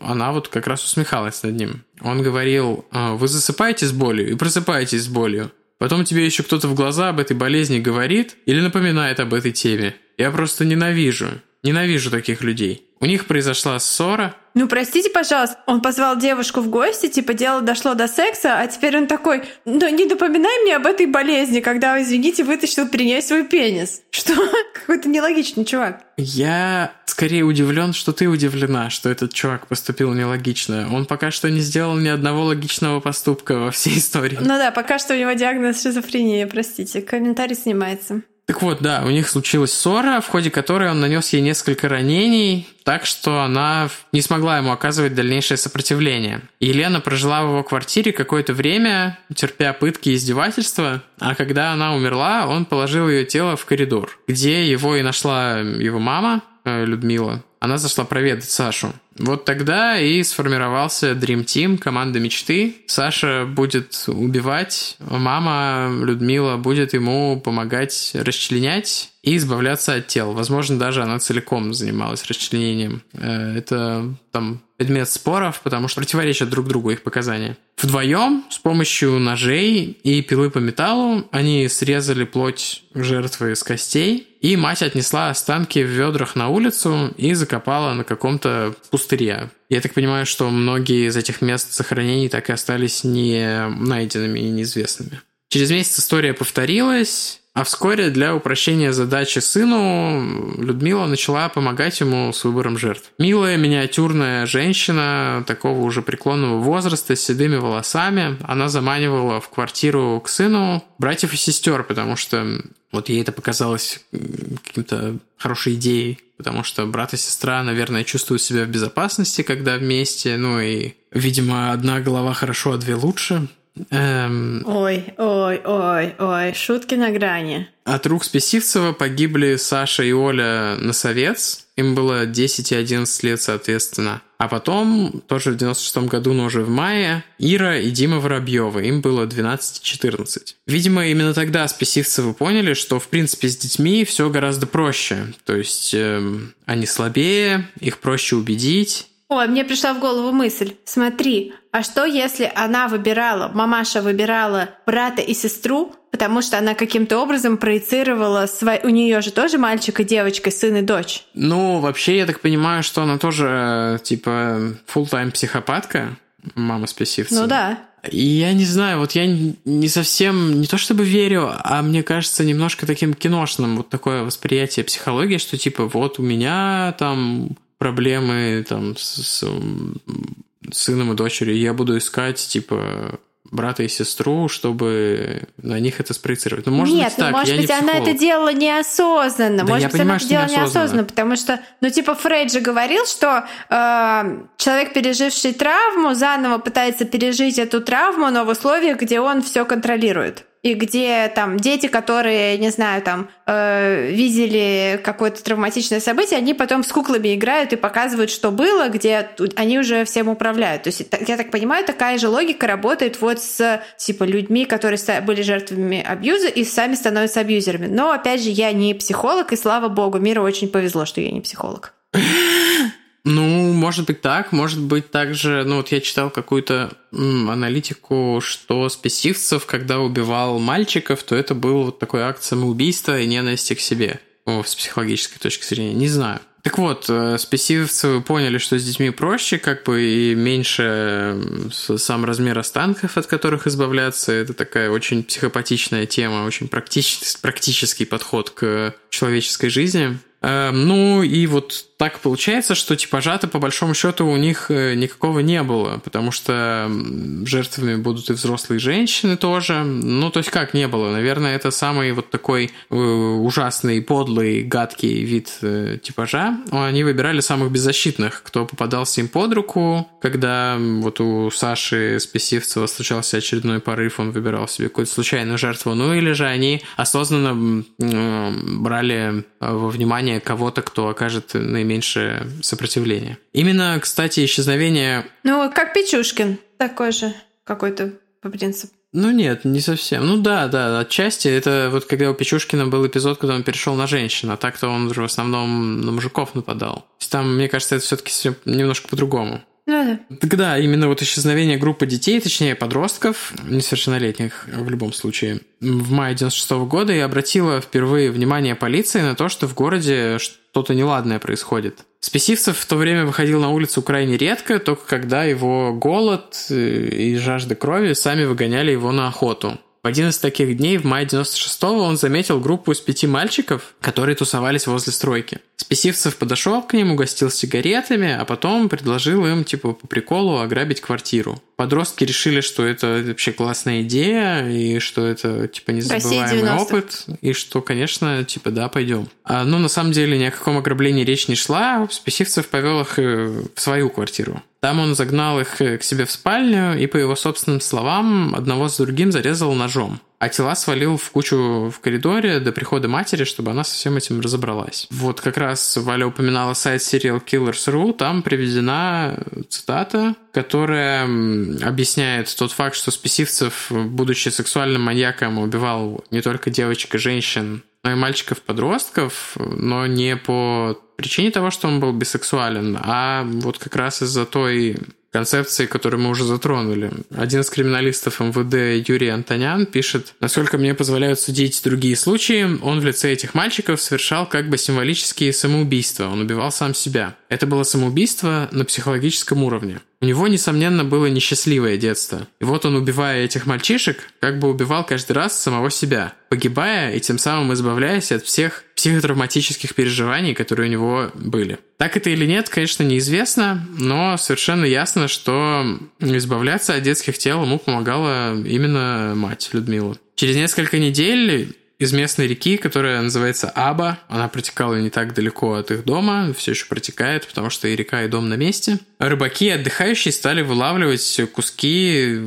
она вот как раз усмехалась над ним. Он говорил, «А, вы засыпаете с болью и просыпаетесь с болью. Потом тебе еще кто-то в глаза об этой болезни говорит или напоминает об этой теме. Я просто ненавижу. Ненавижу таких людей. У них произошла ссора. Ну, простите, пожалуйста, он позвал девушку в гости, типа, дело дошло до секса, а теперь он такой, ну, не напоминай мне об этой болезни, когда, извините, вытащил принять свой пенис. Что? *laughs* Какой-то нелогичный чувак. Я скорее удивлен, что ты удивлена, что этот чувак поступил нелогично. Он пока что не сделал ни одного логичного поступка во всей истории. Ну да, пока что у него диагноз шизофрения, простите. Комментарий снимается. Так вот, да, у них случилась ссора, в ходе которой он нанес ей несколько ранений, так что она не смогла ему оказывать дальнейшее сопротивление. Елена прожила в его квартире какое-то время, терпя пытки и издевательства, а когда она умерла, он положил ее тело в коридор, где его и нашла его мама, э, Людмила. Она зашла проведать Сашу. Вот тогда и сформировался Dream Team, команда мечты. Саша будет убивать, мама Людмила будет ему помогать расчленять и избавляться от тел. Возможно, даже она целиком занималась расчленением. Э, это там предмет споров, потому что противоречат друг другу их показания. Вдвоем с помощью ножей и пилы по металлу они срезали плоть жертвы с костей, и мать отнесла останки в ведрах на улицу и закопала на каком-то пустыре. Я так понимаю, что многие из этих мест захоронений так и остались не найденными и неизвестными. Через месяц история повторилась, а вскоре для упрощения задачи сыну Людмила начала помогать ему с выбором жертв. Милая миниатюрная женщина такого уже преклонного возраста с седыми волосами, она заманивала в квартиру к сыну братьев и сестер, потому что вот ей это показалось каким-то хорошей идеей, потому что брат и сестра, наверное, чувствуют себя в безопасности, когда вместе, ну и, видимо, одна голова хорошо, а две лучше. Эм... Ой, ой, ой, ой, шутки на грани. От рук Списивцева погибли Саша и Оля Носовец. Им было 10 и 11 лет, соответственно. А потом, тоже в 96 году, но уже в мае, Ира и Дима Воробьевы. Им было 12 и 14. Видимо, именно тогда Списивцевы поняли, что, в принципе, с детьми все гораздо проще. То есть, эм, они слабее, их проще убедить, Ой, мне пришла в голову мысль. Смотри, а что если она выбирала, мамаша выбирала брата и сестру, потому что она каким-то образом проецировала свой... У нее же тоже мальчик и девочка, сын и дочь. Ну, вообще, я так понимаю, что она тоже, типа, full-time психопатка, мама спесивца. Ну да. И я не знаю, вот я не совсем, не то чтобы верю, а мне кажется немножко таким киношным вот такое восприятие психологии, что типа вот у меня там проблемы там с, с сыном и дочерью, я буду искать, типа, брата и сестру, чтобы на них это спроецировать. Ну, может Нет, быть, ну, так, может я быть, не она это делала неосознанно. Да, может я быть, понимаю, она это делала неосознанно. неосознанно, потому что, ну, типа, Фрейд же говорил, что э, человек, переживший травму, заново пытается пережить эту травму, но в условиях, где он все контролирует и где там дети, которые, не знаю, там э, видели какое-то травматичное событие, они потом с куклами играют и показывают, что было, где они уже всем управляют. То есть, я так понимаю, такая же логика работает вот с типа людьми, которые были жертвами абьюза и сами становятся абьюзерами. Но опять же, я не психолог, и слава богу, миру очень повезло, что я не психолог. Ну, может быть так, может быть также, ну вот я читал какую-то м, аналитику, что Спесивцев, когда убивал мальчиков, то это был вот такой акт самоубийства и ненависти к себе. О, с психологической точки зрения, не знаю. Так вот, э, спесивцы поняли, что с детьми проще, как бы и меньше сам размер останков, от которых избавляться. Это такая очень психопатичная тема, очень практический, практический подход к человеческой жизни. Эм, ну и вот так получается, что типажа-то по большому счету у них э, никакого не было, потому что жертвами будут и взрослые женщины тоже. Ну, то есть как не было? Наверное, это самый вот такой э, ужасный, подлый, гадкий вид э, типажа. Они выбирали самых беззащитных, кто попадался им под руку. Когда вот у Саши Спесивцева случался очередной порыв, он выбирал себе какую-то случайную жертву. Ну или же они осознанно брали во внимание исчезновение кого-то, кто окажет наименьшее сопротивление. Именно, кстати, исчезновение... Ну, как Печушкин, такой же какой-то по принципу. Ну нет, не совсем. Ну да, да, отчасти. Это вот когда у Печушкина был эпизод, когда он перешел на женщин, а так-то он уже в основном на мужиков нападал. Там, мне кажется, это все-таки немножко по-другому. Да. Да, именно вот исчезновение группы детей, точнее подростков, несовершеннолетних в любом случае, в мае 96 -го года и обратила впервые внимание полиции на то, что в городе что-то неладное происходит. Спесивцев в то время выходил на улицу крайне редко, только когда его голод э, и жажда крови сами выгоняли его на охоту. В один из таких дней в мае 96-го он заметил группу из пяти мальчиков, которые тусовались возле стройки. Спесивцев подошел к ним, угостил сигаретами, а потом предложил им, типа, по приколу ограбить квартиру. Подростки решили, что это вообще классная идея, и что это, типа, незабываемый опыт, и что, конечно, типа, да, пойдем. А, ну, на самом деле, ни о каком ограблении речь не шла, Спесивцев повел их э, в свою квартиру. Там он загнал их э, к себе в спальню и, по его собственным словам, одного с другим зарезал ножом а тела свалил в кучу в коридоре до прихода матери, чтобы она со всем этим разобралась. Вот как раз Валя упоминала сайт serialkillers.ru, там приведена цитата, которая объясняет тот факт, что Списивцев, будучи сексуальным маньяком, убивал не только девочек и женщин, но и мальчиков-подростков, но не по причине того, что он был бисексуален, а вот как раз из-за той концепции, которую мы уже затронули. Один из криминалистов МВД Юрий Антонян пишет, насколько мне позволяют судить другие случаи, он в лице этих мальчиков совершал как бы символические самоубийства, он убивал сам себя. Это было самоубийство на психологическом уровне. У него, несомненно, было несчастливое детство. И вот он, убивая этих мальчишек, как бы убивал каждый раз самого себя, погибая и тем самым избавляясь от всех психотравматических переживаний, которые у него были. Так это или нет, конечно, неизвестно, но совершенно ясно, что избавляться от детских тел ему помогала именно мать Людмила. Через несколько недель из местной реки, которая называется Аба. Она протекала не так далеко от их дома, все еще протекает, потому что и река, и дом на месте. Рыбаки отдыхающие стали вылавливать куски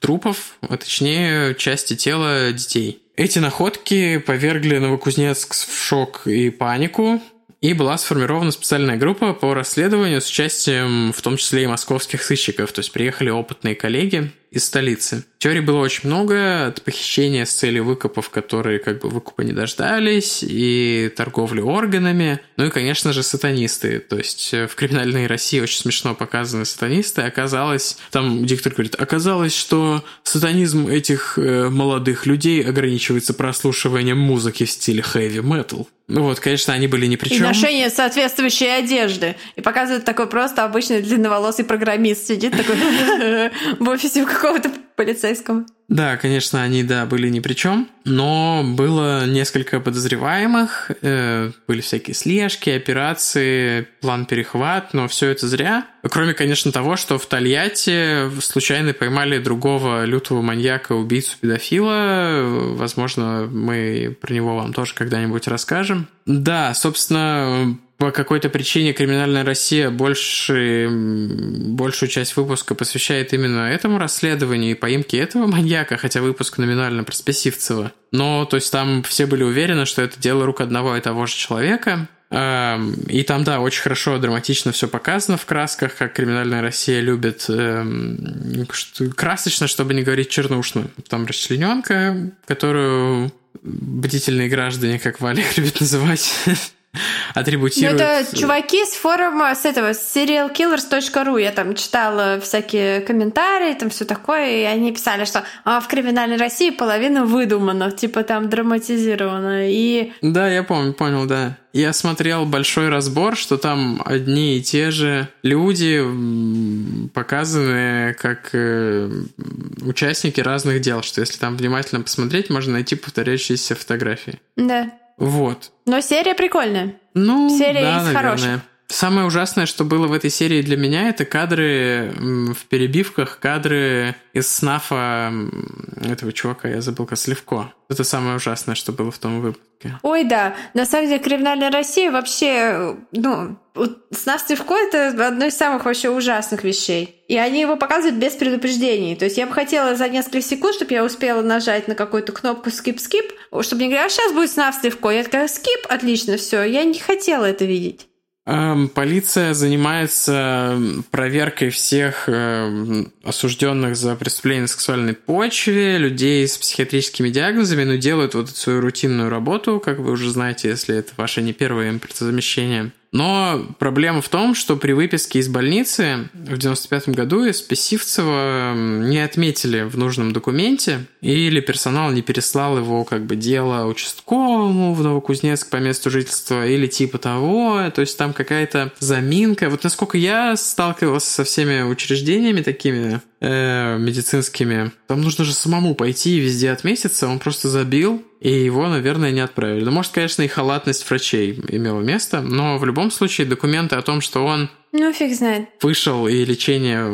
трупов, а точнее части тела детей. Эти находки повергли Новокузнецк в шок и панику, и была сформирована специальная группа по расследованию с участием в том числе и московских сыщиков. То есть приехали опытные коллеги из столицы. Теорий было очень много, от похищения с целью выкупов, которые как бы выкупа не дождались, и торговли органами, ну и, конечно же, сатанисты. То есть э, в криминальной России очень смешно показаны сатанисты. Оказалось, там диктор говорит, оказалось, что сатанизм этих э, молодых людей ограничивается прослушиванием музыки в стиле heavy metal. Ну вот, конечно, они были ни при чем. И ношение соответствующей одежды. И показывает такой просто обычный длинноволосый программист сидит такой *laughs* в офисе какого-то полицейского. Да, конечно, они, да, были ни при чем, но было несколько подозреваемых, э, были всякие слежки, операции, план перехват, но все это зря. Кроме, конечно, того, что в Тольятти случайно поймали другого лютого маньяка, убийцу, педофила. Возможно, мы про него вам тоже когда-нибудь расскажем. Да, собственно, по какой-то причине криминальная Россия больше, большую часть выпуска посвящает именно этому расследованию и поимке этого маньяка, хотя выпуск номинально про Спесивцева. Но, то есть там все были уверены, что это дело рук одного и того же человека. Эм, и там, да, очень хорошо, драматично все показано в красках, как криминальная Россия любит эм, красочно, чтобы не говорить чернушно. Там расчлененка, которую бдительные граждане, как Валик любит называть, *laughs* атрибутируют... Ну, это чуваки с форума, с этого, с serialkillers.ru. Я там читала всякие комментарии, там все такое, и они писали, что а, в криминальной России половина выдумана, типа там драматизировано. И... Да, я помню, понял, да. Я смотрел большой разбор, что там одни и те же люди показаны как э, участники разных дел, что если там внимательно посмотреть, можно найти повторяющиеся фотографии. Да. Вот. Но серия прикольная. Ну, серия да, из наверное. хороших. Самое ужасное, что было в этой серии для меня, это кадры в перебивках, кадры из снафа этого чувака, я забыл, как Сливко. Это самое ужасное, что было в том выпуске. Ой, да. На самом деле, криминальная Россия вообще, ну, снаф Сливко — это одно из самых вообще ужасных вещей. И они его показывают без предупреждений. То есть я бы хотела за несколько секунд, чтобы я успела нажать на какую-то кнопку skip-skip, чтобы не говорить, а сейчас будет снаф Сливко. Я такая, скип, отлично, все. Я не хотела это видеть. Эм, полиция занимается проверкой всех эм, осужденных за преступление на сексуальной почве, людей с психиатрическими диагнозами, но делают вот свою рутинную работу, как вы уже знаете, если это ваше не первое импортозамещение. Но проблема в том, что при выписке из больницы в 95 году из Списивцева не отметили в нужном документе, или персонал не переслал его как бы дело участковому в Новокузнецк по месту жительства, или типа того. То есть там какая-то заминка. Вот насколько я сталкивался со всеми учреждениями такими э, медицинскими, там нужно же самому пойти и везде отметиться. Он просто забил, и его, наверное, не отправили. Ну, может, конечно, и халатность врачей имела место, но в любом случае документы о том, что он ну, фиг знает. Вышел и лечение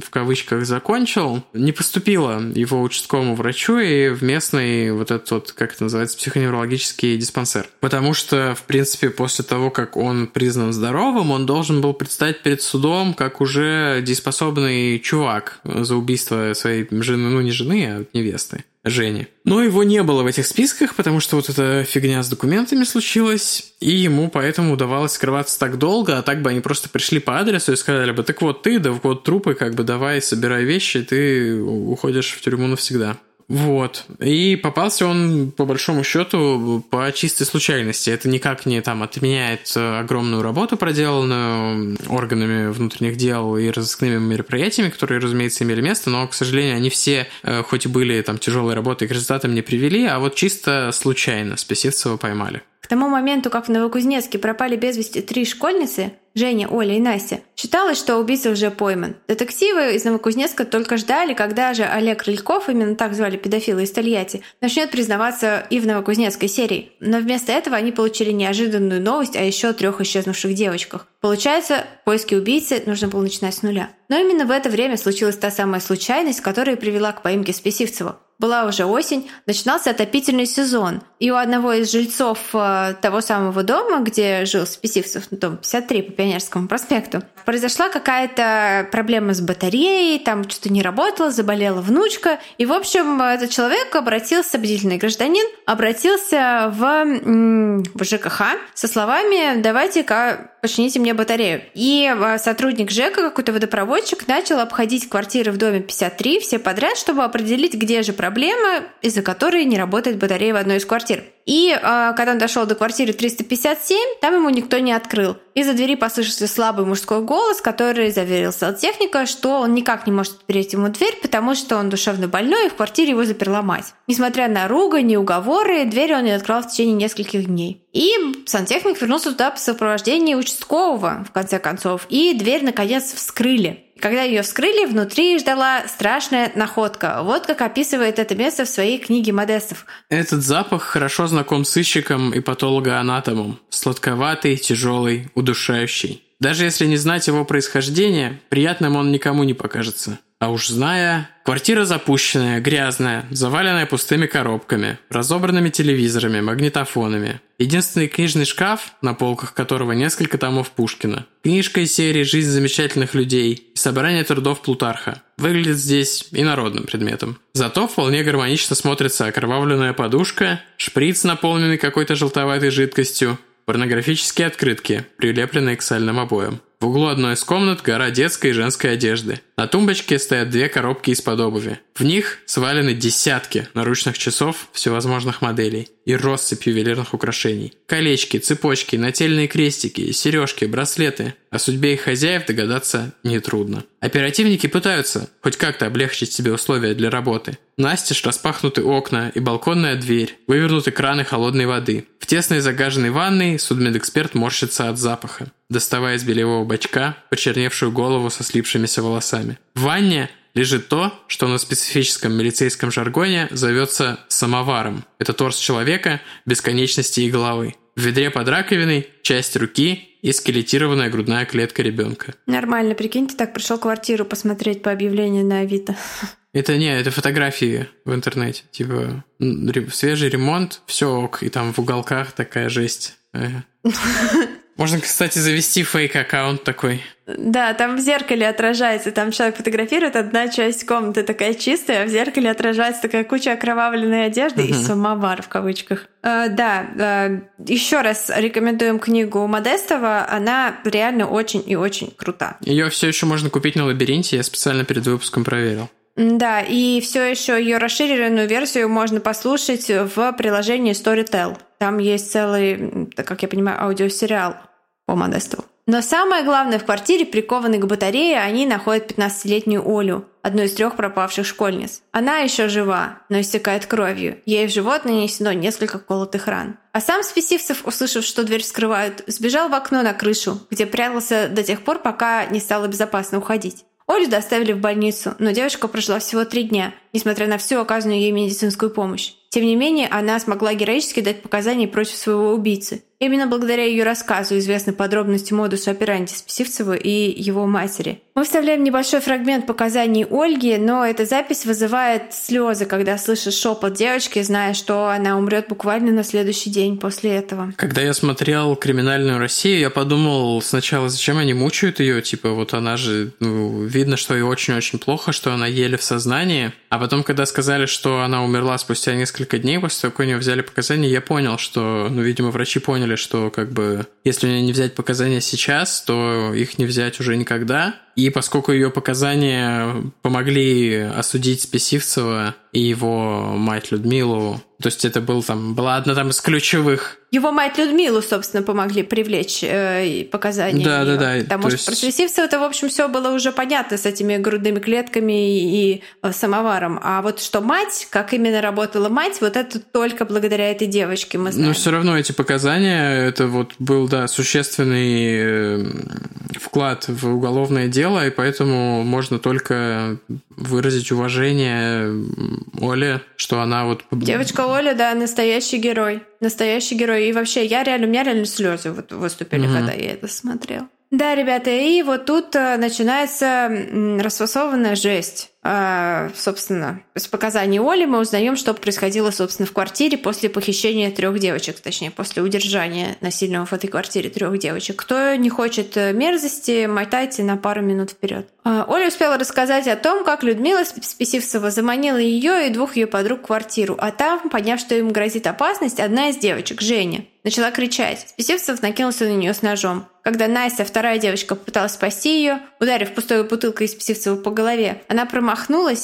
в кавычках закончил. Не поступило его участковому врачу и в местный вот этот вот, как это называется, психоневрологический диспансер. Потому что, в принципе, после того, как он признан здоровым, он должен был предстать перед судом как уже дееспособный чувак за убийство своей жены, ну не жены, а невесты. Жени. Но его не было в этих списках, потому что вот эта фигня с документами случилась, и ему поэтому удавалось скрываться так долго, а так бы они просто пришли по адресу и сказали бы, так вот ты, да вот трупы, как бы давай, собирай вещи, ты уходишь в тюрьму навсегда. Вот. И попался он, по большому счету, по чистой случайности. Это никак не там отменяет огромную работу, проделанную органами внутренних дел и разыскными мероприятиями, которые, разумеется, имели место, но, к сожалению, они все, э, хоть и были там тяжелые работы, к результатам не привели, а вот чисто случайно Спесивцева поймали. К тому моменту, как в Новокузнецке пропали без вести три школьницы, Женя, Оля и Настя, считалось, что убийца уже пойман. Детективы из Новокузнецка только ждали, когда же Олег Рыльков, именно так звали педофила из Тольятти, начнет признаваться и в новокузнецкой серии. Но вместо этого они получили неожиданную новость о еще трех исчезнувших девочках. Получается, поиски убийцы нужно было начинать с нуля. Но именно в это время случилась та самая случайность, которая привела к поимке Списивцева. Была уже осень, начинался отопительный сезон, и у одного из жильцов э, того самого дома, где жил Списивцев, ну, дом 53 по Пионерскому проспекту, произошла какая-то проблема с батареей, там что-то не работало, заболела внучка, и, в общем, этот человек обратился, бдительный гражданин, обратился в, в ЖКХ со словами «давайте-ка почините мне батарею». И э, сотрудник ЖЭКа, какой-то водопроводчик, начал обходить квартиры в доме 53 все подряд, чтобы определить, где же проблема из-за которой не работает батарея в одной из квартир. И э, когда он дошел до квартиры 357, там ему никто не открыл. Из-за двери послышался слабый мужской голос, который заверил сантехника, что он никак не может отпереть ему дверь, потому что он душевно больной, и в квартире его заперла мать. Несмотря на ругань и уговоры, дверь он не открыл в течение нескольких дней. И сантехник вернулся туда по сопровождению участкового, в конце концов, и дверь, наконец, вскрыли. Когда ее вскрыли, внутри ждала страшная находка. Вот как описывает это место в своей книге Модестов. Этот запах хорошо знаком сыщикам и патологоанатомам. Сладковатый, тяжелый, удушающий. Даже если не знать его происхождение, приятным он никому не покажется. А уж зная, квартира запущенная, грязная, заваленная пустыми коробками, разобранными телевизорами, магнитофонами. Единственный книжный шкаф, на полках которого несколько томов Пушкина. Книжка из серии «Жизнь замечательных людей» и собрание трудов Плутарха. Выглядит здесь и народным предметом. Зато вполне гармонично смотрится окровавленная подушка, шприц, наполненный какой-то желтоватой жидкостью, порнографические открытки, прилепленные к сальным обоям. В углу одной из комнат гора детской и женской одежды. На тумбочке стоят две коробки из-под обуви. В них свалены десятки наручных часов всевозможных моделей и россыпь ювелирных украшений. Колечки, цепочки, нательные крестики, сережки, браслеты. О судьбе их хозяев догадаться нетрудно. Оперативники пытаются хоть как-то облегчить себе условия для работы. Настежь распахнуты окна и балконная дверь, вывернуты краны холодной воды. В тесной загаженной ванной судмедэксперт морщится от запаха доставая из белевого бачка почерневшую голову со слипшимися волосами. В ванне лежит то, что на специфическом милицейском жаргоне зовется самоваром. Это торс человека без конечности и головы. В ведре под раковиной часть руки и скелетированная грудная клетка ребенка. Нормально, прикинь, ты так пришел квартиру посмотреть по объявлению на Авито. *laughs* Это не, это фотографии в интернете. Типа свежий ремонт, все ок, и там в уголках такая жесть. *laughs* Можно, кстати, завести фейк-аккаунт такой. Да, там в зеркале отражается, там человек фотографирует, одна часть комнаты такая чистая, а в зеркале отражается такая куча окровавленной одежды и самовар в кавычках. Uh, да, uh, еще раз рекомендуем книгу Модестова, она реально очень и очень крута. Ее все еще можно купить на лабиринте, я специально перед выпуском проверил. Да, и все еще ее расширенную версию можно послушать в приложении Storytel. Там есть целый, как я понимаю, аудиосериал по Модестову. Но самое главное, в квартире, прикованной к батарее, они находят 15-летнюю Олю, одну из трех пропавших школьниц. Она еще жива, но истекает кровью. Ей в живот нанесено несколько колотых ран. А сам Списивцев, услышав, что дверь вскрывают, сбежал в окно на крышу, где прятался до тех пор, пока не стало безопасно уходить. Олю доставили в больницу, но девушка прожила всего три дня, несмотря на всю оказанную ей медицинскую помощь. Тем не менее, она смогла героически дать показания против своего убийцы. Именно благодаря ее рассказу известны подробности модуса операнди Списивцева и его матери. Мы вставляем небольшой фрагмент показаний Ольги, но эта запись вызывает слезы, когда слышишь шепот девочки, зная, что она умрет буквально на следующий день после этого. Когда я смотрел «Криминальную Россию», я подумал сначала, зачем они мучают ее, типа вот она же, ну, видно, что ей очень-очень плохо, что она еле в сознании, а потом, когда сказали, что она умерла спустя несколько дней после того, как у нее взяли показания, я понял, что, ну, видимо, врачи поняли, что как бы если у нее не взять показания сейчас, то их не взять уже никогда. И поскольку ее показания помогли осудить Списивцева и его мать Людмилу, то есть это был там, была одна там из ключевых его мать Людмилу, собственно, помогли привлечь э, показания. Да, да, да. Потому что есть... про Списивцева это, в общем, все было уже понятно с этими грудными клетками и, и э, самоваром. А вот что мать, как именно работала мать, вот это только благодаря этой девочке мы знаем. Но все равно эти показания, это вот был, да, существенный э, вклад в уголовное дело, и поэтому можно только выразить уважение Оле, что она вот... Девочка Оля, да, настоящий герой. Настоящий герой. И вообще, я реально, у меня реально слезы вот выступили, угу. когда я это смотрел. Да, ребята, и вот тут э, начинается расфасованная жесть. А, собственно, с показаний Оли мы узнаем, что происходило, собственно, в квартире после похищения трех девочек, точнее, после удержания насильного в этой квартире трех девочек. Кто не хочет э, мерзости, мотайте на пару минут вперед. А, Оля успела рассказать о том, как Людмила Списивцева заманила ее и двух ее подруг в квартиру, а там, поняв, что им грозит опасность, одна из девочек, Женя, начала кричать. Списивцев накинулся на нее с ножом. Когда Настя, вторая девочка, попыталась спасти ее, ударив пустой бутылкой из Списивцева по голове, она промахнулась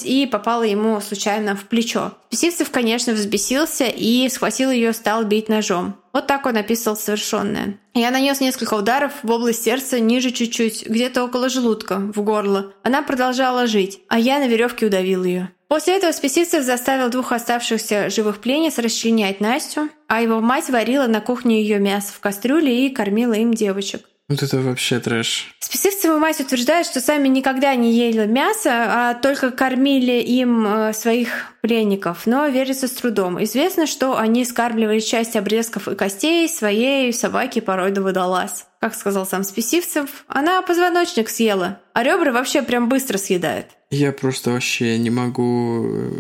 и попала ему случайно в плечо. Списивцев, конечно, взбесился и схватил ее, стал бить ножом. Вот так он описывал совершенное. Я нанес несколько ударов в область сердца ниже чуть-чуть, где-то около желудка, в горло. Она продолжала жить, а я на веревке удавил ее. После этого Списивцев заставил двух оставшихся живых пленниц расчленять Настю, а его мать варила на кухне ее мясо в кастрюле и кормила им девочек. Вот это вообще трэш. Списивцева мать утверждает, что сами никогда не ели мясо, а только кормили им э, своих пленников, но верится с трудом. Известно, что они скармливали часть обрезков и костей своей собаки породы водолаз. Как сказал сам Списивцев, она позвоночник съела, а ребра вообще прям быстро съедает. Я просто вообще не могу э,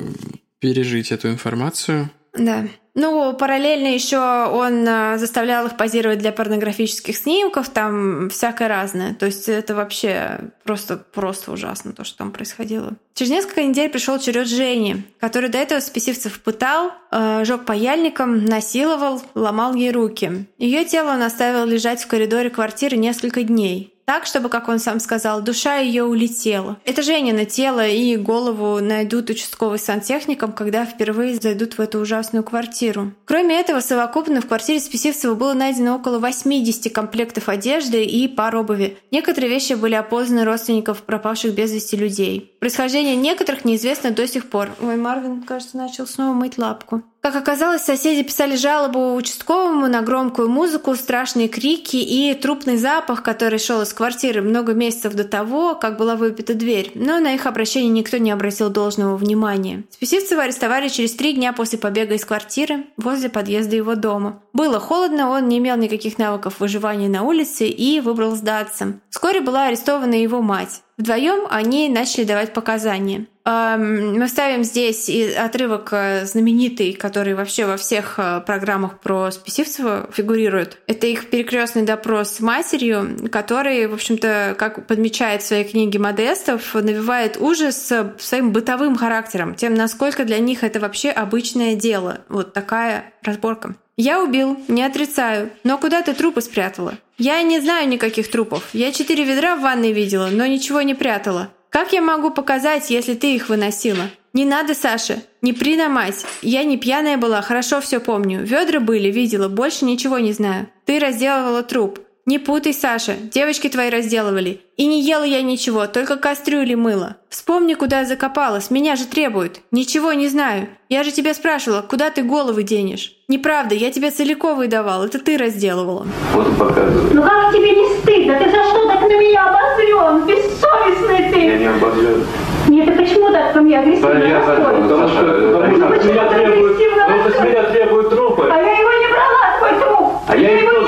пережить эту информацию. Да. Ну, параллельно еще он а, заставлял их позировать для порнографических снимков, там всякое разное. То есть это вообще просто, просто ужасно, то, что там происходило. Через несколько недель пришел черед Жени, который до этого спесивцев пытал, э, жег паяльником, насиловал, ломал ей руки. Ее тело он оставил лежать в коридоре квартиры несколько дней так, чтобы, как он сам сказал, душа ее улетела. Это Женина тело и голову найдут участковый сантехником, когда впервые зайдут в эту ужасную квартиру. Кроме этого, совокупно в квартире Списивцева было найдено около 80 комплектов одежды и пар обуви. Некоторые вещи были опознаны родственников пропавших без вести людей. Происхождение некоторых неизвестно до сих пор. Ой, Марвин, кажется, начал снова мыть лапку. Как оказалось, соседи писали жалобу участковому на громкую музыку, страшные крики и трупный запах, который шел из квартиры много месяцев до того, как была выбита дверь. Но на их обращение никто не обратил должного внимания. Спесивцева арестовали через три дня после побега из квартиры возле подъезда его дома. Было холодно, он не имел никаких навыков выживания на улице и выбрал сдаться. Вскоре была арестована его мать. Вдвоем они начали давать показания. Мы ставим здесь отрывок э, знаменитый, который вообще во всех э, программах про Списивцева фигурирует. Это их перекрестный допрос с матерью, который, в общем-то, как подмечает в своей книге Модестов, навевает ужас своим бытовым характером, тем, насколько для них это вообще обычное дело. Вот такая разборка. Я убил, не отрицаю. Но куда ты трупы спрятала? Я не знаю никаких трупов. Я четыре ведра в ванной видела, но ничего не прятала. Как я могу показать, если ты их выносила? Не надо, Саша. Не при мать. Я не пьяная была, хорошо все помню. Ведра были, видела, больше ничего не знаю. Ты разделывала труп. Не путай, Саша, девочки твои разделывали. И не ела я ничего, только кастрюли мыла. Вспомни, куда я закопалась, меня же требуют. Ничего не знаю. Я же тебя спрашивала, куда ты головы денешь? Неправда, я тебе целиковый давал, это ты разделывала. Вот показывай. Ну как тебе не стыдно? Ты за что так на меня обозрен? Бессовестный ты. Я не обозрен. Нет, ты почему так ко мне агрессивно Да, я? Потому что, потому что с меня требуют, потому что с меня требуют трупы. А я его не брала, твой труп. А я, я его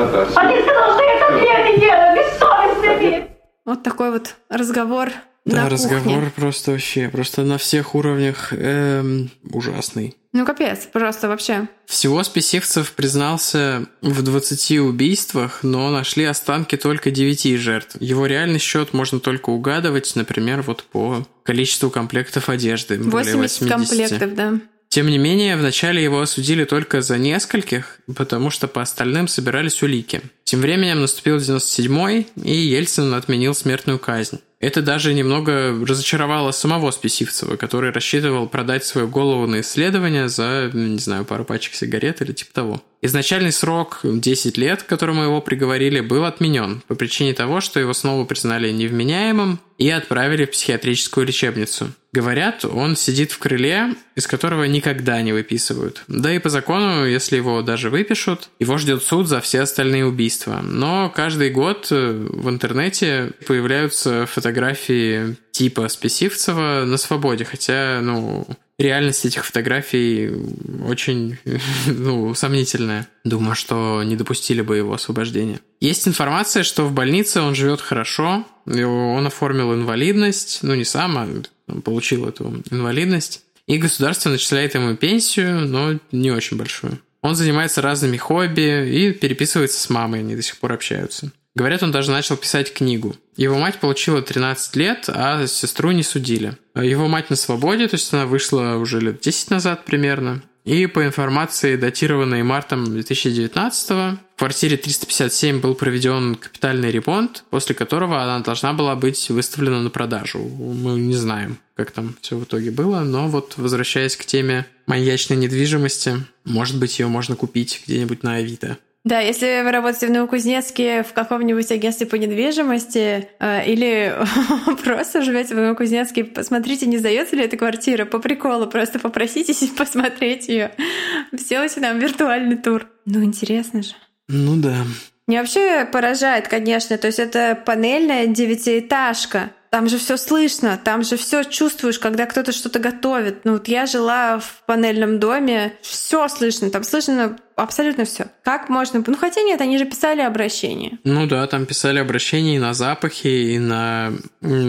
ем. Это А ты сказал, что я котлеты делаю. Бессовестный ты. Вот такой вот разговор Да, на разговор кухне. просто вообще, просто на всех уровнях эм, ужасный. Ну капец, просто вообще. Всего Списивцев признался в 20 убийствах, но нашли останки только 9 жертв. Его реальный счет можно только угадывать, например, вот по количеству комплектов одежды. более 80 комплектов, да. Тем не менее, вначале его осудили только за нескольких, потому что по остальным собирались улики. Тем временем наступил 97-й, и Ельцин отменил смертную казнь. Это даже немного разочаровало самого Списивцева, который рассчитывал продать свою голову на исследование за, не знаю, пару пачек сигарет или типа того. Изначальный срок 10 лет, к которому его приговорили, был отменен по причине того, что его снова признали невменяемым и отправили в психиатрическую лечебницу. Говорят, он сидит в крыле, из которого никогда не выписывают. Да и по закону, если его даже выпишут, его ждет суд за все остальные убийства. Но каждый год э, в интернете появляются фотографии типа Списивцева на свободе, хотя, ну, реальность этих фотографий очень, *laughs* ну, сомнительная. Думаю, что не допустили бы его освобождения. Есть информация, что в больнице он живет хорошо, он оформил инвалидность, ну, не сам, а получил эту инвалидность, и государство начисляет ему пенсию, но не очень большую. Он занимается разными хобби и переписывается с мамой, они до сих пор общаются. Говорят, он даже начал писать книгу. Его мать получила 13 лет, а сестру не судили. Его мать на свободе, то есть она вышла уже лет 10 назад примерно. И по информации, датированной мартом 2019 в квартире 357 был проведен капитальный ремонт, после которого она должна была быть выставлена на продажу. Мы не знаем, как там все в итоге было, но вот возвращаясь к теме маньячной недвижимости, может быть, ее можно купить где-нибудь на Авито. Да, если вы работаете в Новокузнецке в каком-нибудь агентстве по недвижимости э, или *laughs* просто живете в Новокузнецке, посмотрите, не сдается ли эта квартира по приколу, просто попроситесь посмотреть ее. Сделайте нам виртуальный тур. Ну, интересно же. Ну да. Меня вообще поражает, конечно, то есть это панельная девятиэтажка. Там же все слышно, там же все чувствуешь, когда кто-то что-то готовит. Ну вот я жила в панельном доме, все слышно, там слышно абсолютно все. Как можно? Ну хотя нет, они же писали обращение. Ну да, там писали обращения и на запахи, и на...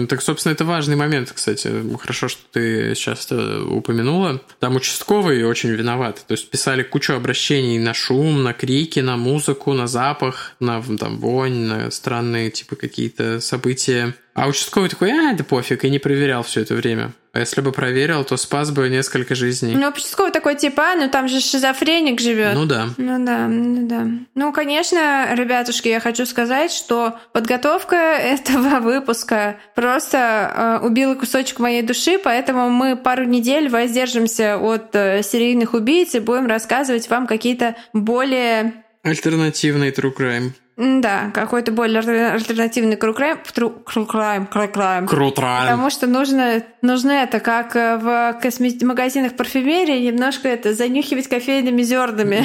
Так, собственно, это важный момент, кстати. Хорошо, что ты сейчас это упомянула. Там участковые очень виноваты. То есть писали кучу обращений на шум, на крики, на музыку, на запах, на там, вонь, на странные типа какие-то события. А участковый такой, а, да пофиг, и не проверял все это время. А если бы проверил, то спас бы несколько жизней. Ну, участковый такой типа, а, ну там же шизофреник живет. Ну да. Ну да, ну да. Ну, конечно, ребятушки, я хочу сказать, что подготовка *laughs* этого выпуска просто э, убила кусочек моей души, поэтому мы пару недель воздержимся от э, серийных убийц и будем рассказывать вам какие-то более Альтернативный true crime. Да, какой-то более альтернативный крукрайм, крукрайм, крукрайм. Круто. Потому что нужно, нужно это, как э, в косме- магазинах парфюмерии, немножко это занюхивать кофейными зернами.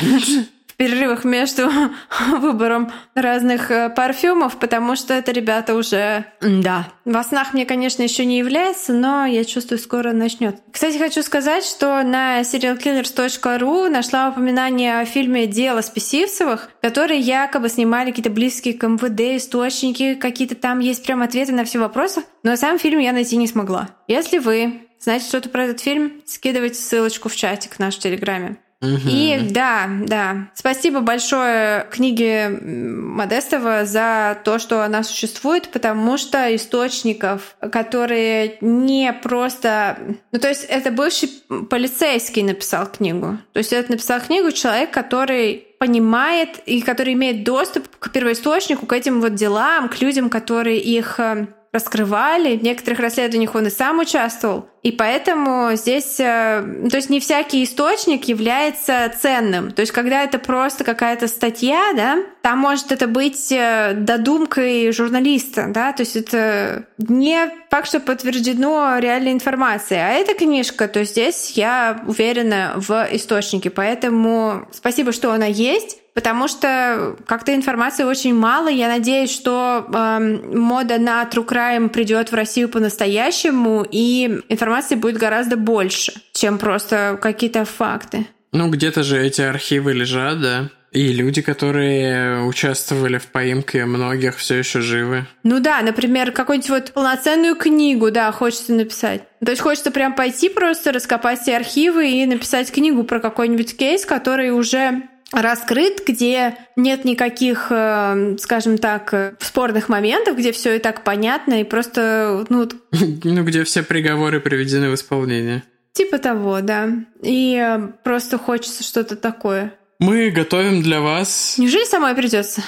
Перерывах между *laughs* выбором разных э, парфюмов, потому что это ребята уже, да. Во снах мне, конечно, еще не является, но я чувствую, скоро начнет. Кстати, хочу сказать, что на serialkillers.ru нашла упоминание о фильме «Дело Списивцевых», которые якобы снимали какие-то близкие к МВД источники, какие-то там есть прям ответы на все вопросы, но сам фильм я найти не смогла. Если вы знаете что-то про этот фильм, скидывайте ссылочку в чатик в наш Телеграме. И да, да. Спасибо большое книге Модестова за то, что она существует, потому что источников, которые не просто... Ну, то есть это бывший полицейский написал книгу. То есть это написал книгу человек, который понимает и который имеет доступ к первоисточнику, к этим вот делам, к людям, которые их э, раскрывали. В некоторых расследованиях он и сам участвовал. И поэтому здесь, э, то есть не всякий источник является ценным. То есть когда это просто какая-то статья, да, там может это быть э, додумкой журналиста, да, то есть это не факт, что подтверждено реальной информацией. А эта книжка, то здесь я уверена в источнике. Поэтому спасибо, что она есть потому что как-то информации очень мало. Я надеюсь, что э, мода на True Crime придет в Россию по-настоящему, и информации будет гораздо больше, чем просто какие-то факты. Ну, где-то же эти архивы лежат, да? И люди, которые участвовали в поимке многих, все еще живы. Ну да, например, какую-нибудь вот полноценную книгу, да, хочется написать. То есть хочется прям пойти просто, раскопать все архивы и написать книгу про какой-нибудь кейс, который уже раскрыт, где нет никаких, э, скажем так, спорных моментов, где все и так понятно, и просто, ну... *laughs* Ну, где все приговоры приведены в исполнение. Типа того, да. И э, просто хочется что-то такое. Мы готовим для вас... Неужели самой придется?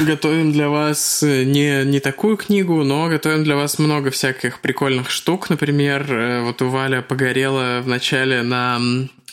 Готовим для вас э, не, не такую книгу, но готовим для вас много всяких прикольных штук. Например, вот у Валя погорела в начале на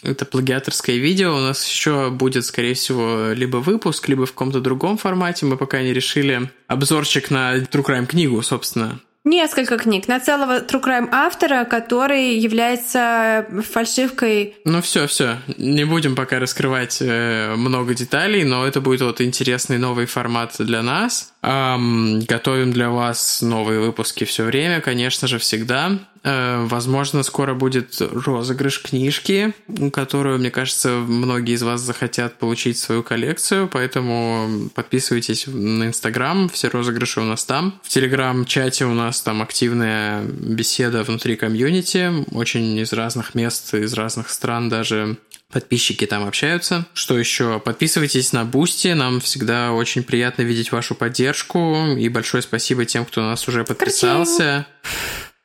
это плагиаторское видео. У нас еще будет, скорее всего, либо выпуск, либо в каком-то другом формате. Мы пока не решили обзорчик на True Crime книгу, собственно. Несколько книг на целого True Crime автора, который является фальшивкой. Ну все, все, не будем пока раскрывать э, много деталей, но это будет вот интересный новый формат для нас. Эм, готовим для вас новые выпуски все время, конечно же, всегда. Э, возможно, скоро будет розыгрыш книжки, которую, мне кажется, многие из вас захотят получить свою коллекцию, поэтому подписывайтесь на Инстаграм, все розыгрыши у нас там. В Телеграм-чате у нас там активная беседа внутри комьюнити, очень из разных мест, из разных стран даже подписчики там общаются. Что еще? Подписывайтесь на Boosty, нам всегда очень приятно видеть вашу поддержку, и большое спасибо тем, кто нас уже подписался.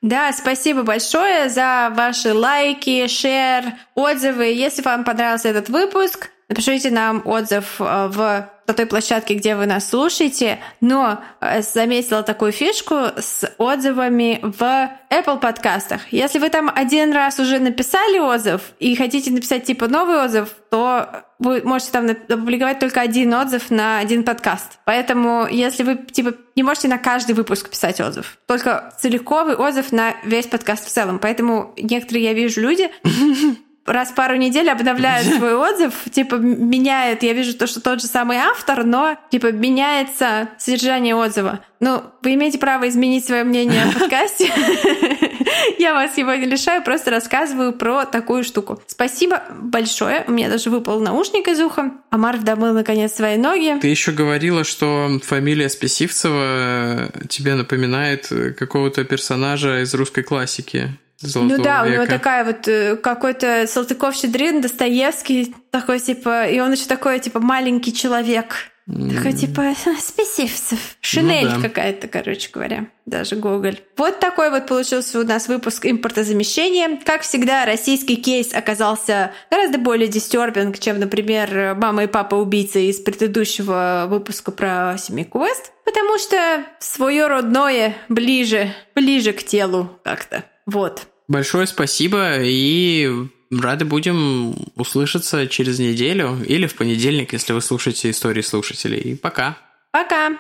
Да, спасибо большое за ваши лайки, share, отзывы. Если вам понравился этот выпуск, напишите нам отзыв э, в на той площадке, где вы нас слушаете, но э, заметила такую фишку с отзывами в Apple подкастах. Если вы там один раз уже написали отзыв и хотите написать типа новый отзыв, то вы можете там опубликовать только один отзыв на один подкаст. Поэтому, если вы типа не можете на каждый выпуск писать отзыв, только целиковый отзыв на весь подкаст в целом. Поэтому некоторые я вижу люди *laughs* раз в пару недель обновляют *laughs* свой отзыв, типа меняет, я вижу то, что тот же самый автор, но типа меняется содержание отзыва. Ну, вы имеете право изменить свое мнение о подкасте. *laughs* Я вас его не лишаю, просто рассказываю про такую штуку. Спасибо большое. У меня даже выпал наушник из уха. Амар домыл, наконец, свои ноги. Ты еще говорила, что фамилия Списивцева тебе напоминает какого-то персонажа из русской классики. Золотого ну да, века. у него такая вот э, какой-то Салтыков-Щедрин, Достоевский такой типа, и он еще такой типа маленький человек. Такой типа *laughs* спесивцев. Шинель ну, да. какая-то, короче говоря. Даже Гоголь. Вот такой вот получился у нас выпуск импортозамещения. Как всегда, российский кейс оказался гораздо более дистербинг, чем, например, «Мама и папа убийцы» из предыдущего выпуска про семейку Вест. Потому что свое родное ближе, ближе к телу как-то. Вот. Большое спасибо и рады будем услышаться через неделю или в понедельник, если вы слушаете истории слушателей. И пока. Пока!